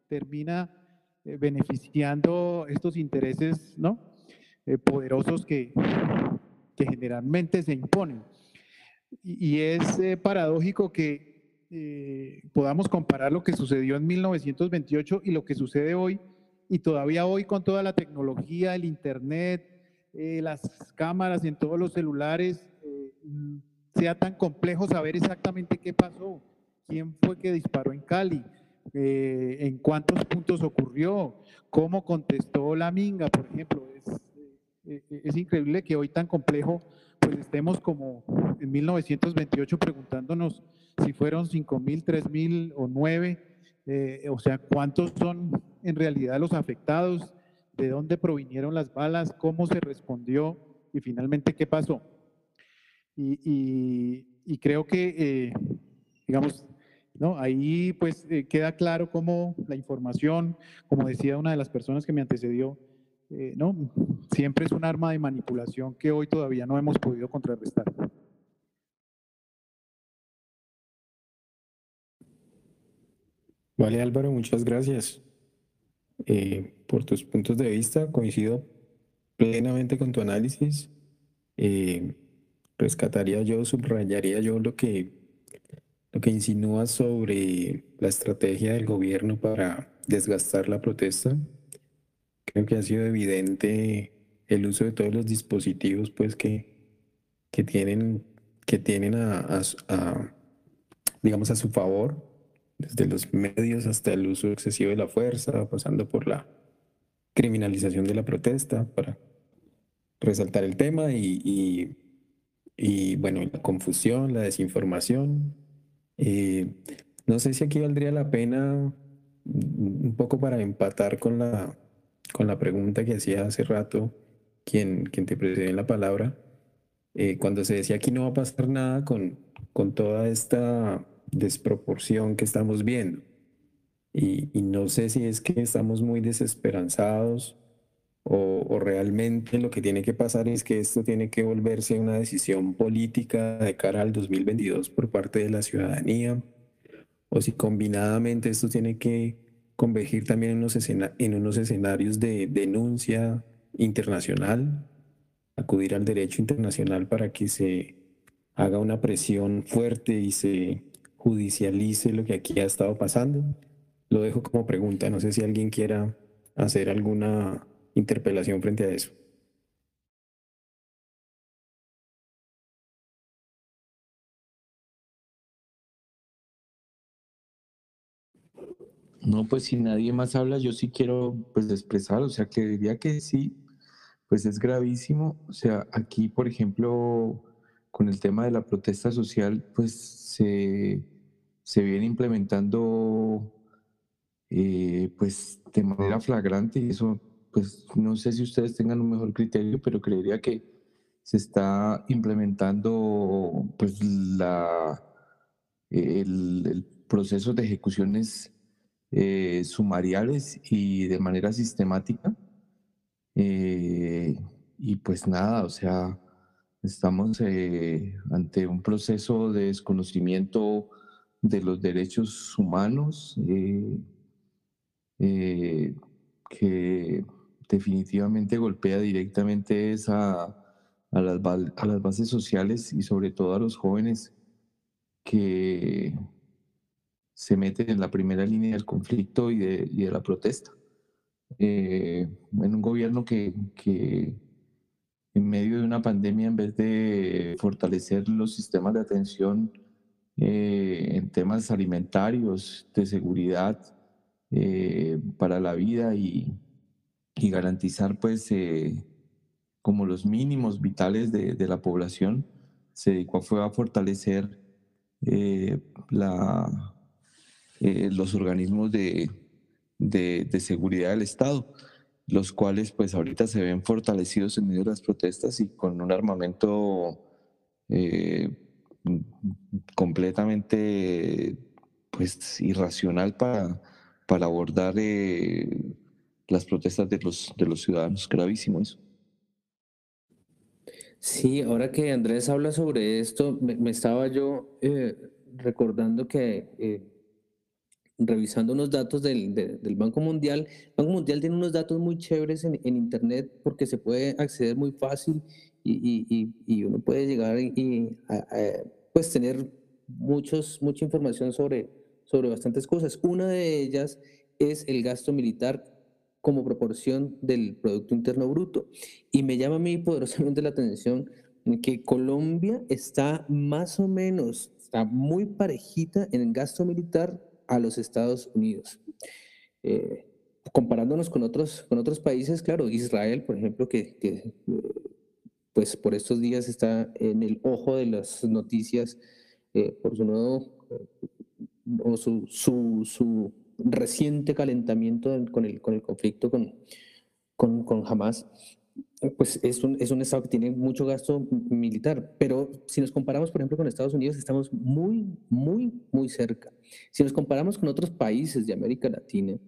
S8: termina eh, beneficiando estos intereses, ¿no? poderosos que, generalmente se imponen. Y, es eh, paradójico que eh, podamos comparar lo que sucedió en 1928 y lo que sucede hoy, y todavía hoy con toda la tecnología, el Internet, eh, las cámaras en todos los celulares, sea tan complejo saber exactamente qué pasó, quién fue que disparó en Cali, en cuántos puntos ocurrió, cómo contestó la Minga, por ejemplo. Eh, eh, es increíble que hoy tan complejo, pues estemos como en 1928 preguntándonos si fueron 5 mil, 3 mil o 9, eh, o sea, cuántos son en realidad los afectados, de dónde provinieron las balas, cómo se respondió y finalmente qué pasó. Y, creo que, digamos, ahí pues queda claro cómo la información, como decía una de las personas que me antecedió, eh, no, siempre es un arma de manipulación que hoy todavía no hemos podido contrarrestar.
S2: Vale Álvaro, muchas gracias eh, por tus puntos de vista. Coincido plenamente con tu análisis. Eh, rescataría yo, subrayaría yo lo que, lo que insinúa sobre la estrategia del gobierno para desgastar la protesta. Creo que ha sido evidente el uso de todos los dispositivos pues, que, que tienen, que tienen a, digamos, a su favor, desde los medios hasta el uso excesivo de la fuerza, pasando por la criminalización de la protesta para resaltar el tema y, y, bueno, la confusión, la desinformación. Eh, no sé si aquí valdría la pena un poco para empatar con la con la pregunta que hacía hace rato quien, quien te precede en la palabra, eh, cuando se decía que no va a pasar nada con, con toda esta desproporción que estamos viendo. Y, no sé si es que estamos muy desesperanzados o, realmente lo que tiene que pasar es que esto tiene que volverse una decisión política de cara al 2022 por parte de la ciudadanía, o si combinadamente esto tiene que convergir también en unos, en unos escenarios de denuncia internacional, acudir al derecho internacional para que se haga una presión fuerte y se judicialice lo que aquí ha estado pasando. Lo dejo como pregunta, no sé si alguien quiera hacer alguna interpelación frente a eso.
S4: No, pues si nadie más habla, yo sí quiero pues expresar, o sea, que diría que sí, pues es gravísimo. O sea, aquí, por ejemplo, con el tema de la protesta social, pues se, se viene implementando eh, pues de manera flagrante y eso, pues no sé si ustedes tengan un mejor criterio, pero creería que se está implementando pues la, el, el proceso de ejecuciones eh, sumariales y de manera sistemática. Eh, y pues nada, o sea, estamos eh, ante un proceso de desconocimiento de los derechos humanos que definitivamente golpea directamente a, las, bases sociales y sobre todo a los jóvenes que se meten en la primera línea del conflicto y de, la protesta. Eh, en un gobierno que, que, en medio de una pandemia, en vez de fortalecer los sistemas de atención eh, en temas alimentarios, de seguridad eh, para la vida y, y garantizar pues como los mínimos vitales de, de, la población, se dedicó fue a fortalecer la, eh, los organismos de, de, seguridad del Estado, los cuales pues ahorita se ven fortalecidos en medio de las protestas y con un armamento eh, completamente pues irracional para, para abordar eh, las protestas de los, de los ciudadanos. Gravísimo eso.
S3: Sí, ahora que Andrés habla sobre esto, me, estaba yo recordando que revisando unos datos del, del, Banco Mundial. El Banco Mundial tiene unos datos muy chéveres en, en Internet porque se puede acceder muy fácil y, y, y uno puede llegar y a, pues tener muchos, mucha información sobre, sobre bastantes cosas. Una de ellas es el gasto militar como proporción del Producto Interno Bruto. Y me llama a mí poderosamente la atención que Colombia está más o menos, está muy parejita en el gasto militar a los Estados Unidos. Eh, comparándonos con otros, con otros países, claro, Israel, por ejemplo, que, pues por estos días está en el ojo de las noticias eh, por su nuevo o su, su, su, reciente calentamiento con el, con el conflicto con, con, con Hamas pues es un, es un Estado que tiene mucho gasto militar, pero si nos comparamos, por ejemplo, con Estados Unidos, estamos muy, muy, muy cerca. Si nos comparamos con otros países de América Latina,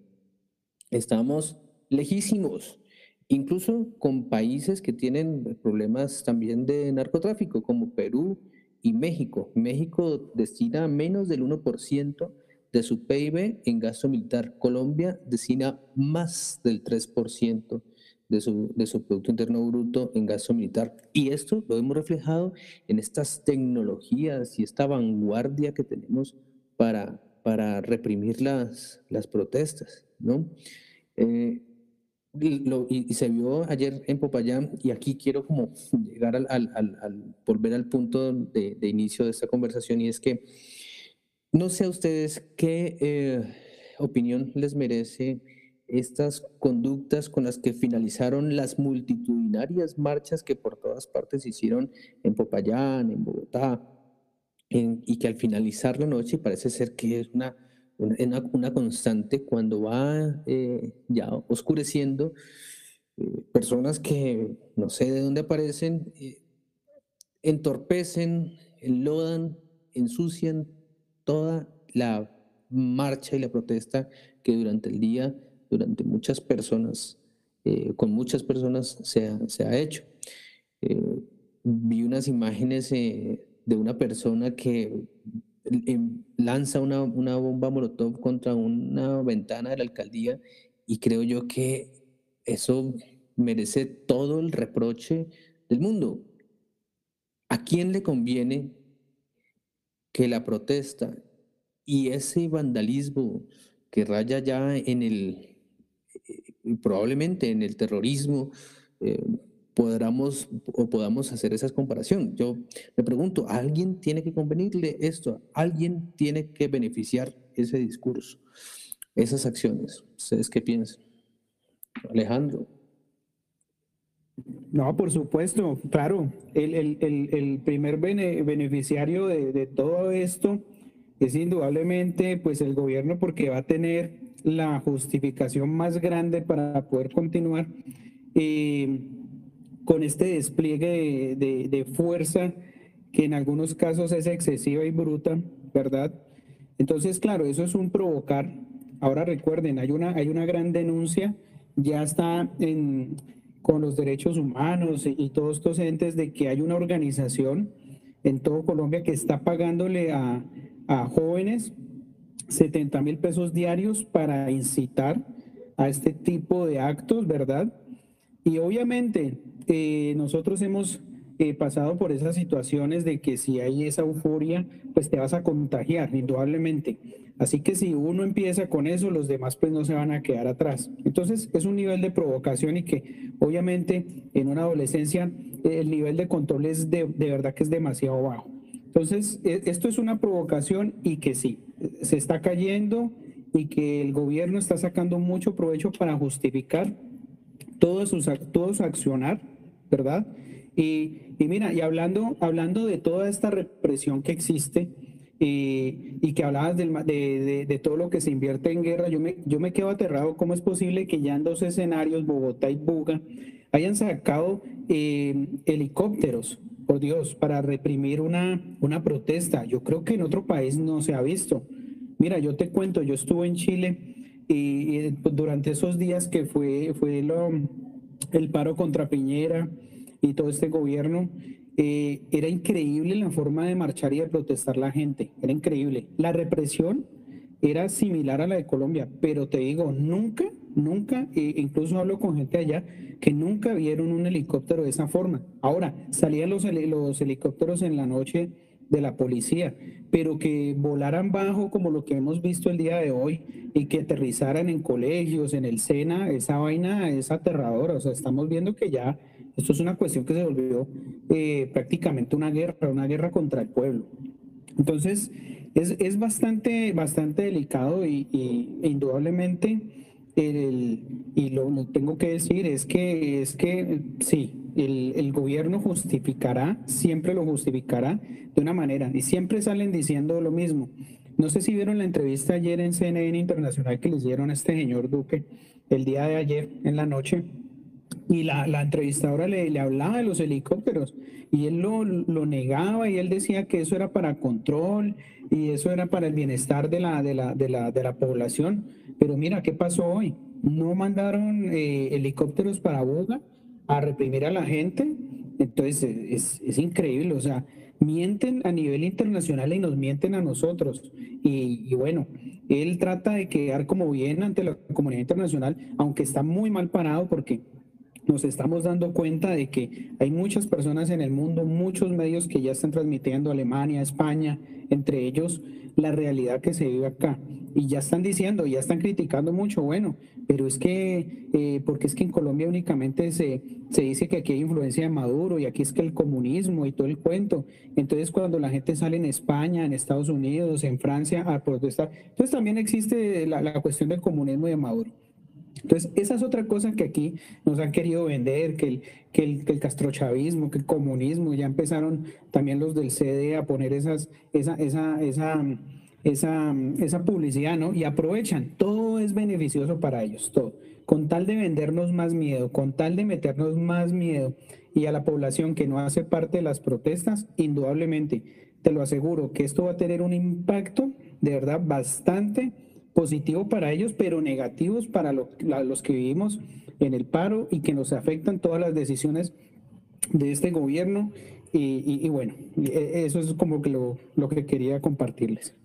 S3: estamos lejísimos, incluso con países que tienen problemas también de narcotráfico, como Perú y México. México destina menos del 1% de su PIB en gasto militar. Colombia destina más del 3% de su, de su Producto Interno Bruto en gasto militar. Y esto lo hemos reflejado en estas tecnologías y esta vanguardia que tenemos para, para reprimir las, las protestas, ¿no? Eh, y, se vio ayer en Popayán, y aquí quiero como llegar al, volver al punto de, inicio de esta conversación, y es que no sé a ustedes qué eh, opinión les merece estas conductas con las que finalizaron las multitudinarias marchas que por todas partes hicieron en Popayán, en Bogotá, y que al finalizar la noche parece ser que es una una, constante cuando va eh, ya oscureciendo, eh, personas que no sé de dónde aparecen, eh, entorpecen, enlodan, ensucian toda la marcha y la protesta que durante el día, durante muchas personas, con muchas personas se ha, se ha hecho. vi unas imágenes de una persona que em, lanza una, una, bomba molotov contra una ventana de la alcaldía y creo yo que eso merece todo el reproche del mundo. ¿A quién le conviene que la protesta y ese vandalismo que raya ya en el, eh, probablemente en el terrorismo, eh, o podamos hacer esa comparación. Yo me pregunto, ¿alguien tiene que convenirle esto? ¿Alguien tiene que beneficiar ese discurso, esas acciones? ¿Ustedes qué piensan? Alejandro.
S7: No, por supuesto, claro. El, el, el, primer beneficiario de, de, todo esto es indudablemente pues el gobierno porque va a tener la justificación más grande para poder continuar. Eh, con este despliegue de, fuerza que en algunos casos es excesiva y bruta, ¿verdad? Entonces, claro, eso es un provocar. Ahora recuerden, hay una, hay una gran denuncia, ya está en, con los derechos humanos y, todos estos entes de que hay una organización en todo Colombia que está pagándole a, a jóvenes 70 mil pesos diarios para incitar a este tipo de actos, ¿verdad? Y obviamente eh, nosotros hemos eh, pasado por esas situaciones de que si hay esa euforia, pues te vas a contagiar, indudablemente. Así que si uno empieza con eso, los demás pues no se van a quedar atrás. Entonces es un nivel de provocación y que obviamente en una adolescencia el nivel de control es de, de verdad que es demasiado bajo. Entonces e, esto es una provocación y que sí, se está cayendo y que el gobierno está sacando mucho provecho para justificar todo su, todo su accionar ¿verdad? Y, mira, y hablando, hablando de toda esta represión que existe y, y que hablabas de, de, de, todo lo que se invierte en guerra, yo me, yo me quedo aterrado. ¿Cómo es posible que ya en dos escenarios, Bogotá y Buga, hayan sacado eh, helicópteros, por Dios, para reprimir una, una protesta? Yo creo que en otro país no se ha visto. Mira, yo te cuento, yo estuve en Chile y, pues, durante esos días que fue, fue lo, el paro contra Piñera y todo este gobierno, eh, era increíble la forma de marchar y de protestar la gente, era increíble. La represión era similar a la de Colombia, pero te digo, nunca, nunca, e incluso hablo con gente allá, que nunca vieron un helicóptero de esa forma. Ahora, salían los, los helicópteros en la noche de la policía, pero que volaran bajo como lo que hemos visto el día de hoy y que aterrizaran en colegios, en el SENA, esa vaina es aterradora. O sea, estamos viendo que ya esto es una cuestión que se volvió eh, prácticamente una guerra, una guerra contra el pueblo. Entonces, es, es bastante, bastante delicado y, indudablemente el, y lo, tengo que decir es que es que sí, el, el, gobierno justificará, siempre lo justificará de una manera y siempre salen diciendo lo mismo. No sé si vieron la entrevista ayer en CNN Internacional que les dieron a este señor Duque el día de ayer en la noche y la, la entrevistadora le, le, hablaba de los helicópteros y él lo, lo, negaba y él decía que eso era para control y eso era para el bienestar de la, de la, de la, de la población. Pero mira, ¿qué pasó hoy? No mandaron eh, helicópteros para Boga a reprimir a la gente. Entonces es, es, increíble, o sea, mienten a nivel internacional y nos mienten a nosotros. Y, y, bueno, él trata de quedar como bien ante la comunidad internacional, aunque está muy mal parado porque nos estamos dando cuenta de que hay muchas personas en el mundo, muchos medios que ya están transmitiendo Alemania, España, entre ellos la realidad que se vive acá. Y ya están diciendo, ya están criticando mucho, bueno, pero es que, eh, porque es que en Colombia únicamente se, se dice que aquí hay influencia de Maduro y aquí es que el comunismo y todo el cuento. Entonces cuando la gente sale en España, en Estados Unidos, en Francia a protestar, entonces también existe la, la cuestión del comunismo y de Maduro. Entonces, esa es otra cosa que aquí nos han querido vender, que el, que el, que el castrochavismo, que el comunismo, ya empezaron también los del CD a poner esas, esa, esa, esa, esa, esa publicidad, ¿no? Y aprovechan, todo es beneficioso para ellos, todo. Con tal de vendernos más miedo, con tal de meternos más miedo y a la población que no hace parte de las protestas, indudablemente, te lo aseguro, que esto va a tener un impacto de verdad bastante positivo para ellos, pero negativos para los que vivimos en el paro y que nos afectan todas las decisiones de este gobierno. Y, bueno, e, eso es como que lo, lo que quería compartirles.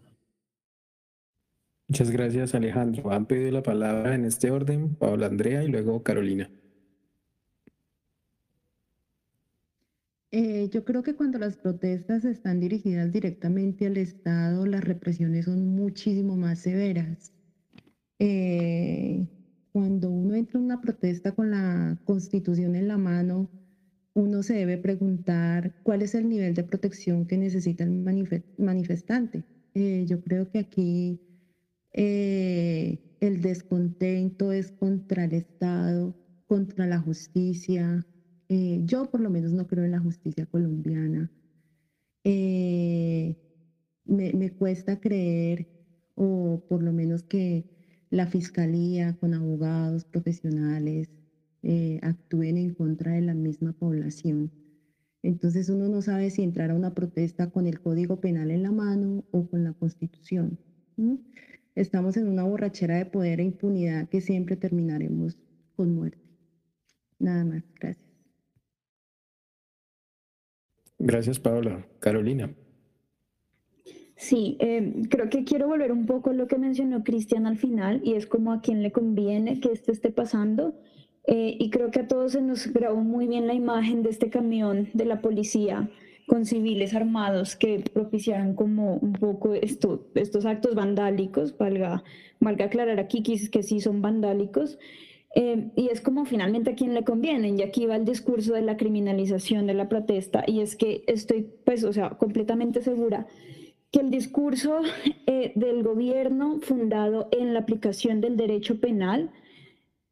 S2: Muchas gracias, Alejandro. Han pedido la palabra en este orden, Paola Andrea y luego Carolina.
S9: Eh, yo creo que cuando las protestas están dirigidas directamente al Estado, las represiones son muchísimo más severas. Eh, cuando uno entra en una protesta con la constitución en la mano, uno se debe preguntar cuál es el nivel de protección que necesita el manifestante. Eh, yo creo que aquí el descontento es contra el Estado, contra la justicia, eh, yo por lo menos no creo en la justicia colombiana. Eh, me, cuesta creer, o por lo menos que la fiscalía con abogados profesionales eh, actúen en contra de la misma población. Entonces uno no sabe si entrar a una protesta con el Código Penal en la mano o con la Constitución. Estamos en una borrachera de poder e impunidad que siempre terminaremos con muerte. Nada más, gracias.
S2: Gracias, Paola. Carolina.
S6: Sí, eh, creo que quiero volver un poco a lo que mencionó Cristian al final y es como a quién le conviene que esto esté pasando. Eh, y creo que a todos se nos grabó muy bien la imagen de este camión de la policía con civiles armados que propiciaron como un poco esto, estos actos vandálicos, valga, valga aclarar aquí que sí son vandálicos, eh, y es como finalmente a quién le conviene. Y aquí va el discurso de la criminalización de la protesta. Y es que estoy, pues, o sea, completamente segura que el discurso eh, del gobierno fundado en la aplicación del derecho penal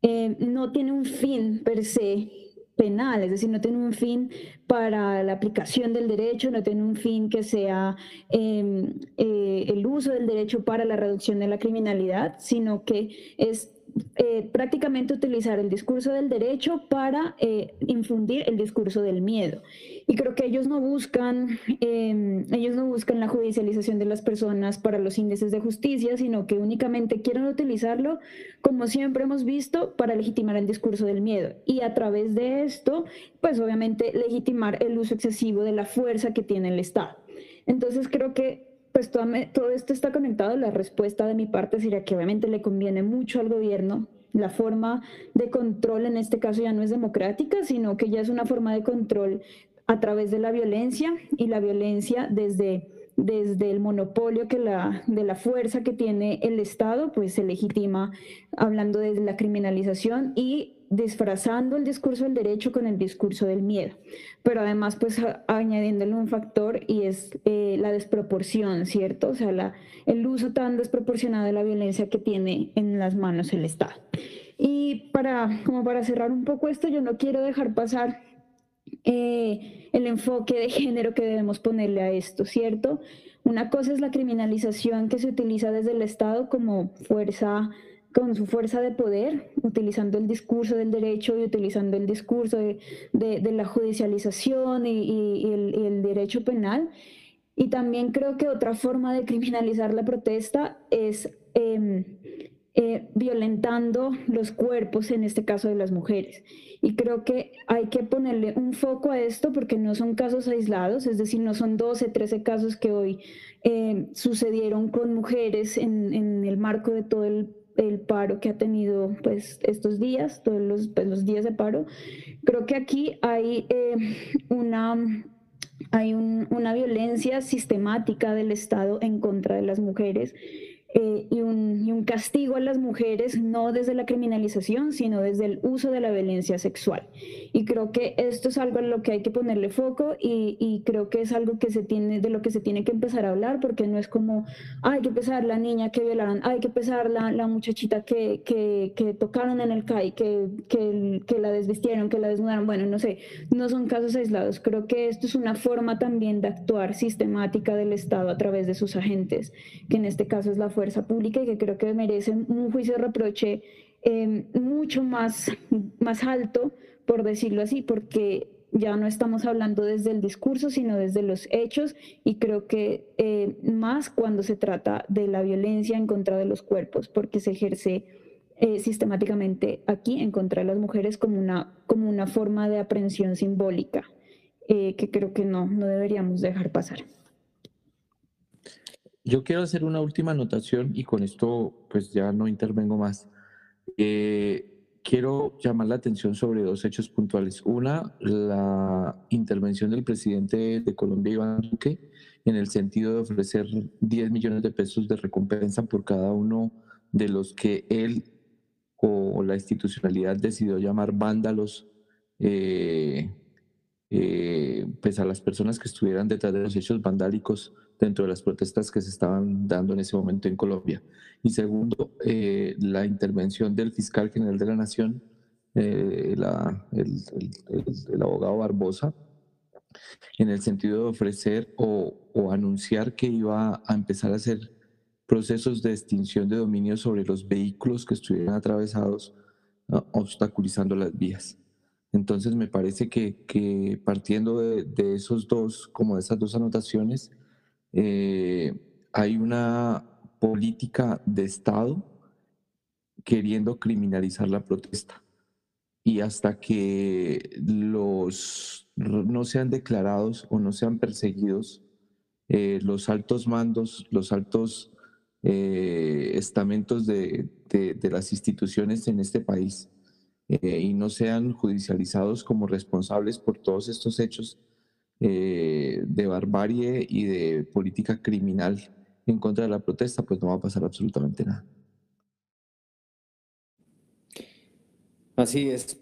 S6: eh, no tiene un fin per se penal, es decir, no tiene un fin para la aplicación del derecho, no tiene un fin que sea em, el uso del derecho para la reducción de la criminalidad, sino que es eh, prácticamente utilizar el discurso del derecho para eh, infundir el discurso del miedo. Y creo que ellos no buscan, em, ellos no buscan la judicialización de las personas para los índices de justicia, sino que únicamente quieren utilizarlo, como siempre hemos visto, para legitimar el discurso del miedo. Y a través de esto, pues obviamente legitimar el uso excesivo de la fuerza que tiene el Estado. Entonces creo que pues todo, esto está conectado. La respuesta de mi parte sería que obviamente le conviene mucho al gobierno. La forma de control en este caso ya no es democrática, sino que ya es una forma de control a través de la violencia y la violencia desde, desde el monopolio que la, de la fuerza que tiene el Estado, pues se legitima hablando de la criminalización y disfrazando el discurso del derecho con el discurso del miedo, pero además pues añadiéndole un factor y es eh, la desproporción, ¿cierto? O sea, la, el uso tan desproporcionado de la violencia que tiene en las manos el Estado. Y para, como para cerrar un poco esto, yo no quiero dejar pasar eh, el enfoque de género que debemos ponerle a esto, ¿cierto? Una cosa es la criminalización que se utiliza desde el Estado como fuerza con su fuerza de poder, utilizando el discurso del derecho y utilizando el discurso de, de, la judicialización y, el, derecho penal. Y también creo que otra forma de criminalizar la protesta es em, eh, violentando los cuerpos, en este caso de las mujeres. Y creo que hay que ponerle un foco a esto porque no son casos aislados, es decir, no son 12, 13 casos que hoy eh, sucedieron con mujeres en, en el marco de todo el el paro que ha tenido pues estos días, todos los, pues, los días de paro, creo que aquí hay eh, una hay una violencia sistemática del Estado en contra de las mujeres eh, y, un, y, un, castigo a las mujeres, no desde la criminalización, sino desde el uso de la violencia sexual. Y creo que esto es algo a lo que hay que ponerle foco y, y, creo que es algo que se tiene, de lo que se tiene que empezar a hablar, porque no es como, hay que pesar la niña que violaron, hay que pesar la, la muchachita que, que, que, tocaron en el CAI, que, que, que la desvistieron, que la desnudaron, bueno, no sé, no son casos aislados. Creo que esto es una forma también de actuar sistemática del Estado a través de sus agentes, que en este caso es la fuerza pública y que creo que merecen un juicio de reproche em, mucho más, más alto, por decirlo así, porque ya no estamos hablando desde el discurso, sino desde los hechos, y creo que eh, más cuando se trata de la violencia en contra de los cuerpos, porque se ejerce eh, sistemáticamente aquí en contra de las mujeres como una, como una forma de aprehensión simbólica, eh, que creo que no, no deberíamos dejar pasar.
S4: Yo quiero hacer una última anotación y con esto pues ya no intervengo más. Quiero llamar la atención sobre dos hechos puntuales. Una, la intervención del presidente de Colombia, Iván Duque, en el sentido de ofrecer 10 millones de pesos de recompensa por cada uno de los que él o la institucionalidad decidió llamar vándalos, eh, eh, pues a las personas que estuvieran detrás de los hechos vandálicos dentro de las protestas que se estaban dando en ese momento en Colombia. Y segundo, eh, la intervención del fiscal general de la Nación, eh, el, abogado Barbosa, en el sentido de ofrecer o, o, anunciar que iba a empezar a hacer procesos de extinción de dominio sobre los vehículos que estuvieran atravesados, obstaculizando las vías. Entonces me parece que, que partiendo de, de, esos dos, como de esas dos anotaciones, eh, hay una política de Estado queriendo criminalizar la protesta. Y hasta que los no sean declarados o no sean perseguidos, eh, los altos mandos, los altos eh, estamentos de, de, las instituciones en este país y no sean judicializados como responsables por todos estos hechos, eh, de barbarie y de política criminal en contra de la protesta, pues no va a pasar absolutamente nada.
S3: Así es.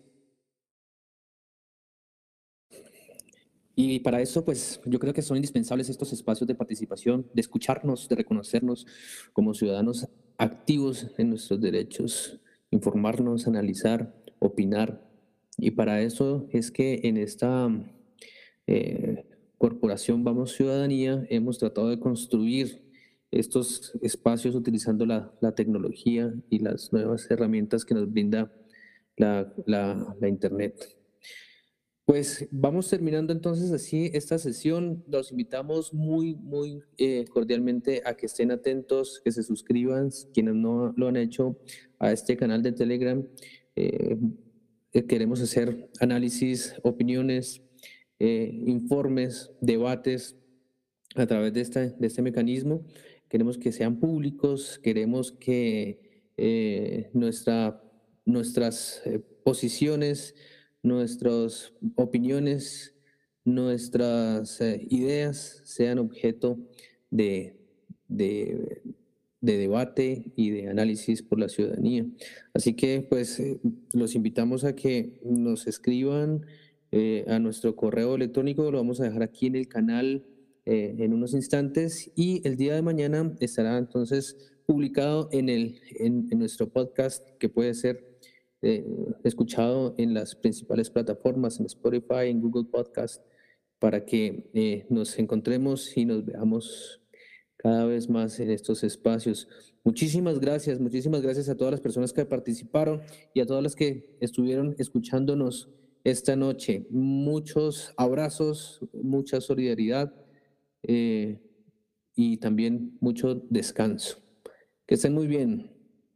S3: Y para eso, pues yo creo que son indispensables estos espacios de participación, de escucharnos, de reconocernos como ciudadanos activos en nuestros derechos, informarnos, analizar, opinar. Y para eso es que en esta eh, Corporación Vamos Ciudadanía hemos tratado de construir estos espacios utilizando la, tecnología y las nuevas herramientas que nos brinda la, Internet. Pues vamos terminando entonces así esta sesión. Los invitamos muy, muy eh, cordialmente a que estén atentos, que se suscriban, quienes no lo han hecho, a este canal de Telegram. Eh, queremos hacer análisis, opiniones, eh, informes, debates a través de, este mecanismo. Queremos que sean públicos, queremos que eh, nuestra, nuestras eh, posiciones, nuestras opiniones, nuestras ideas sean objeto de, de, debate y de análisis por la ciudadanía. Así que pues los invitamos a que nos escriban eh, a nuestro correo electrónico, lo vamos a dejar aquí en el canal eh, en unos instantes y el día de mañana estará entonces publicado en, el, en, nuestro podcast que puede ser eh, escuchado en las principales plataformas, en Spotify, en Google Podcast, para que nos encontremos y nos veamos cada vez más en estos espacios. Muchísimas gracias, muchísimas gracias a todas las personas que participaron y a todas las que estuvieron escuchándonos esta noche. Muchos abrazos, mucha solidaridad eh, y también mucho descanso. Que estén muy bien.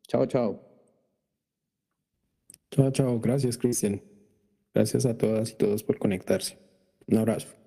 S3: Chao, chao.
S2: Chao, chao. Gracias, Cristian. Gracias a todas y todos por conectarse. Un abrazo.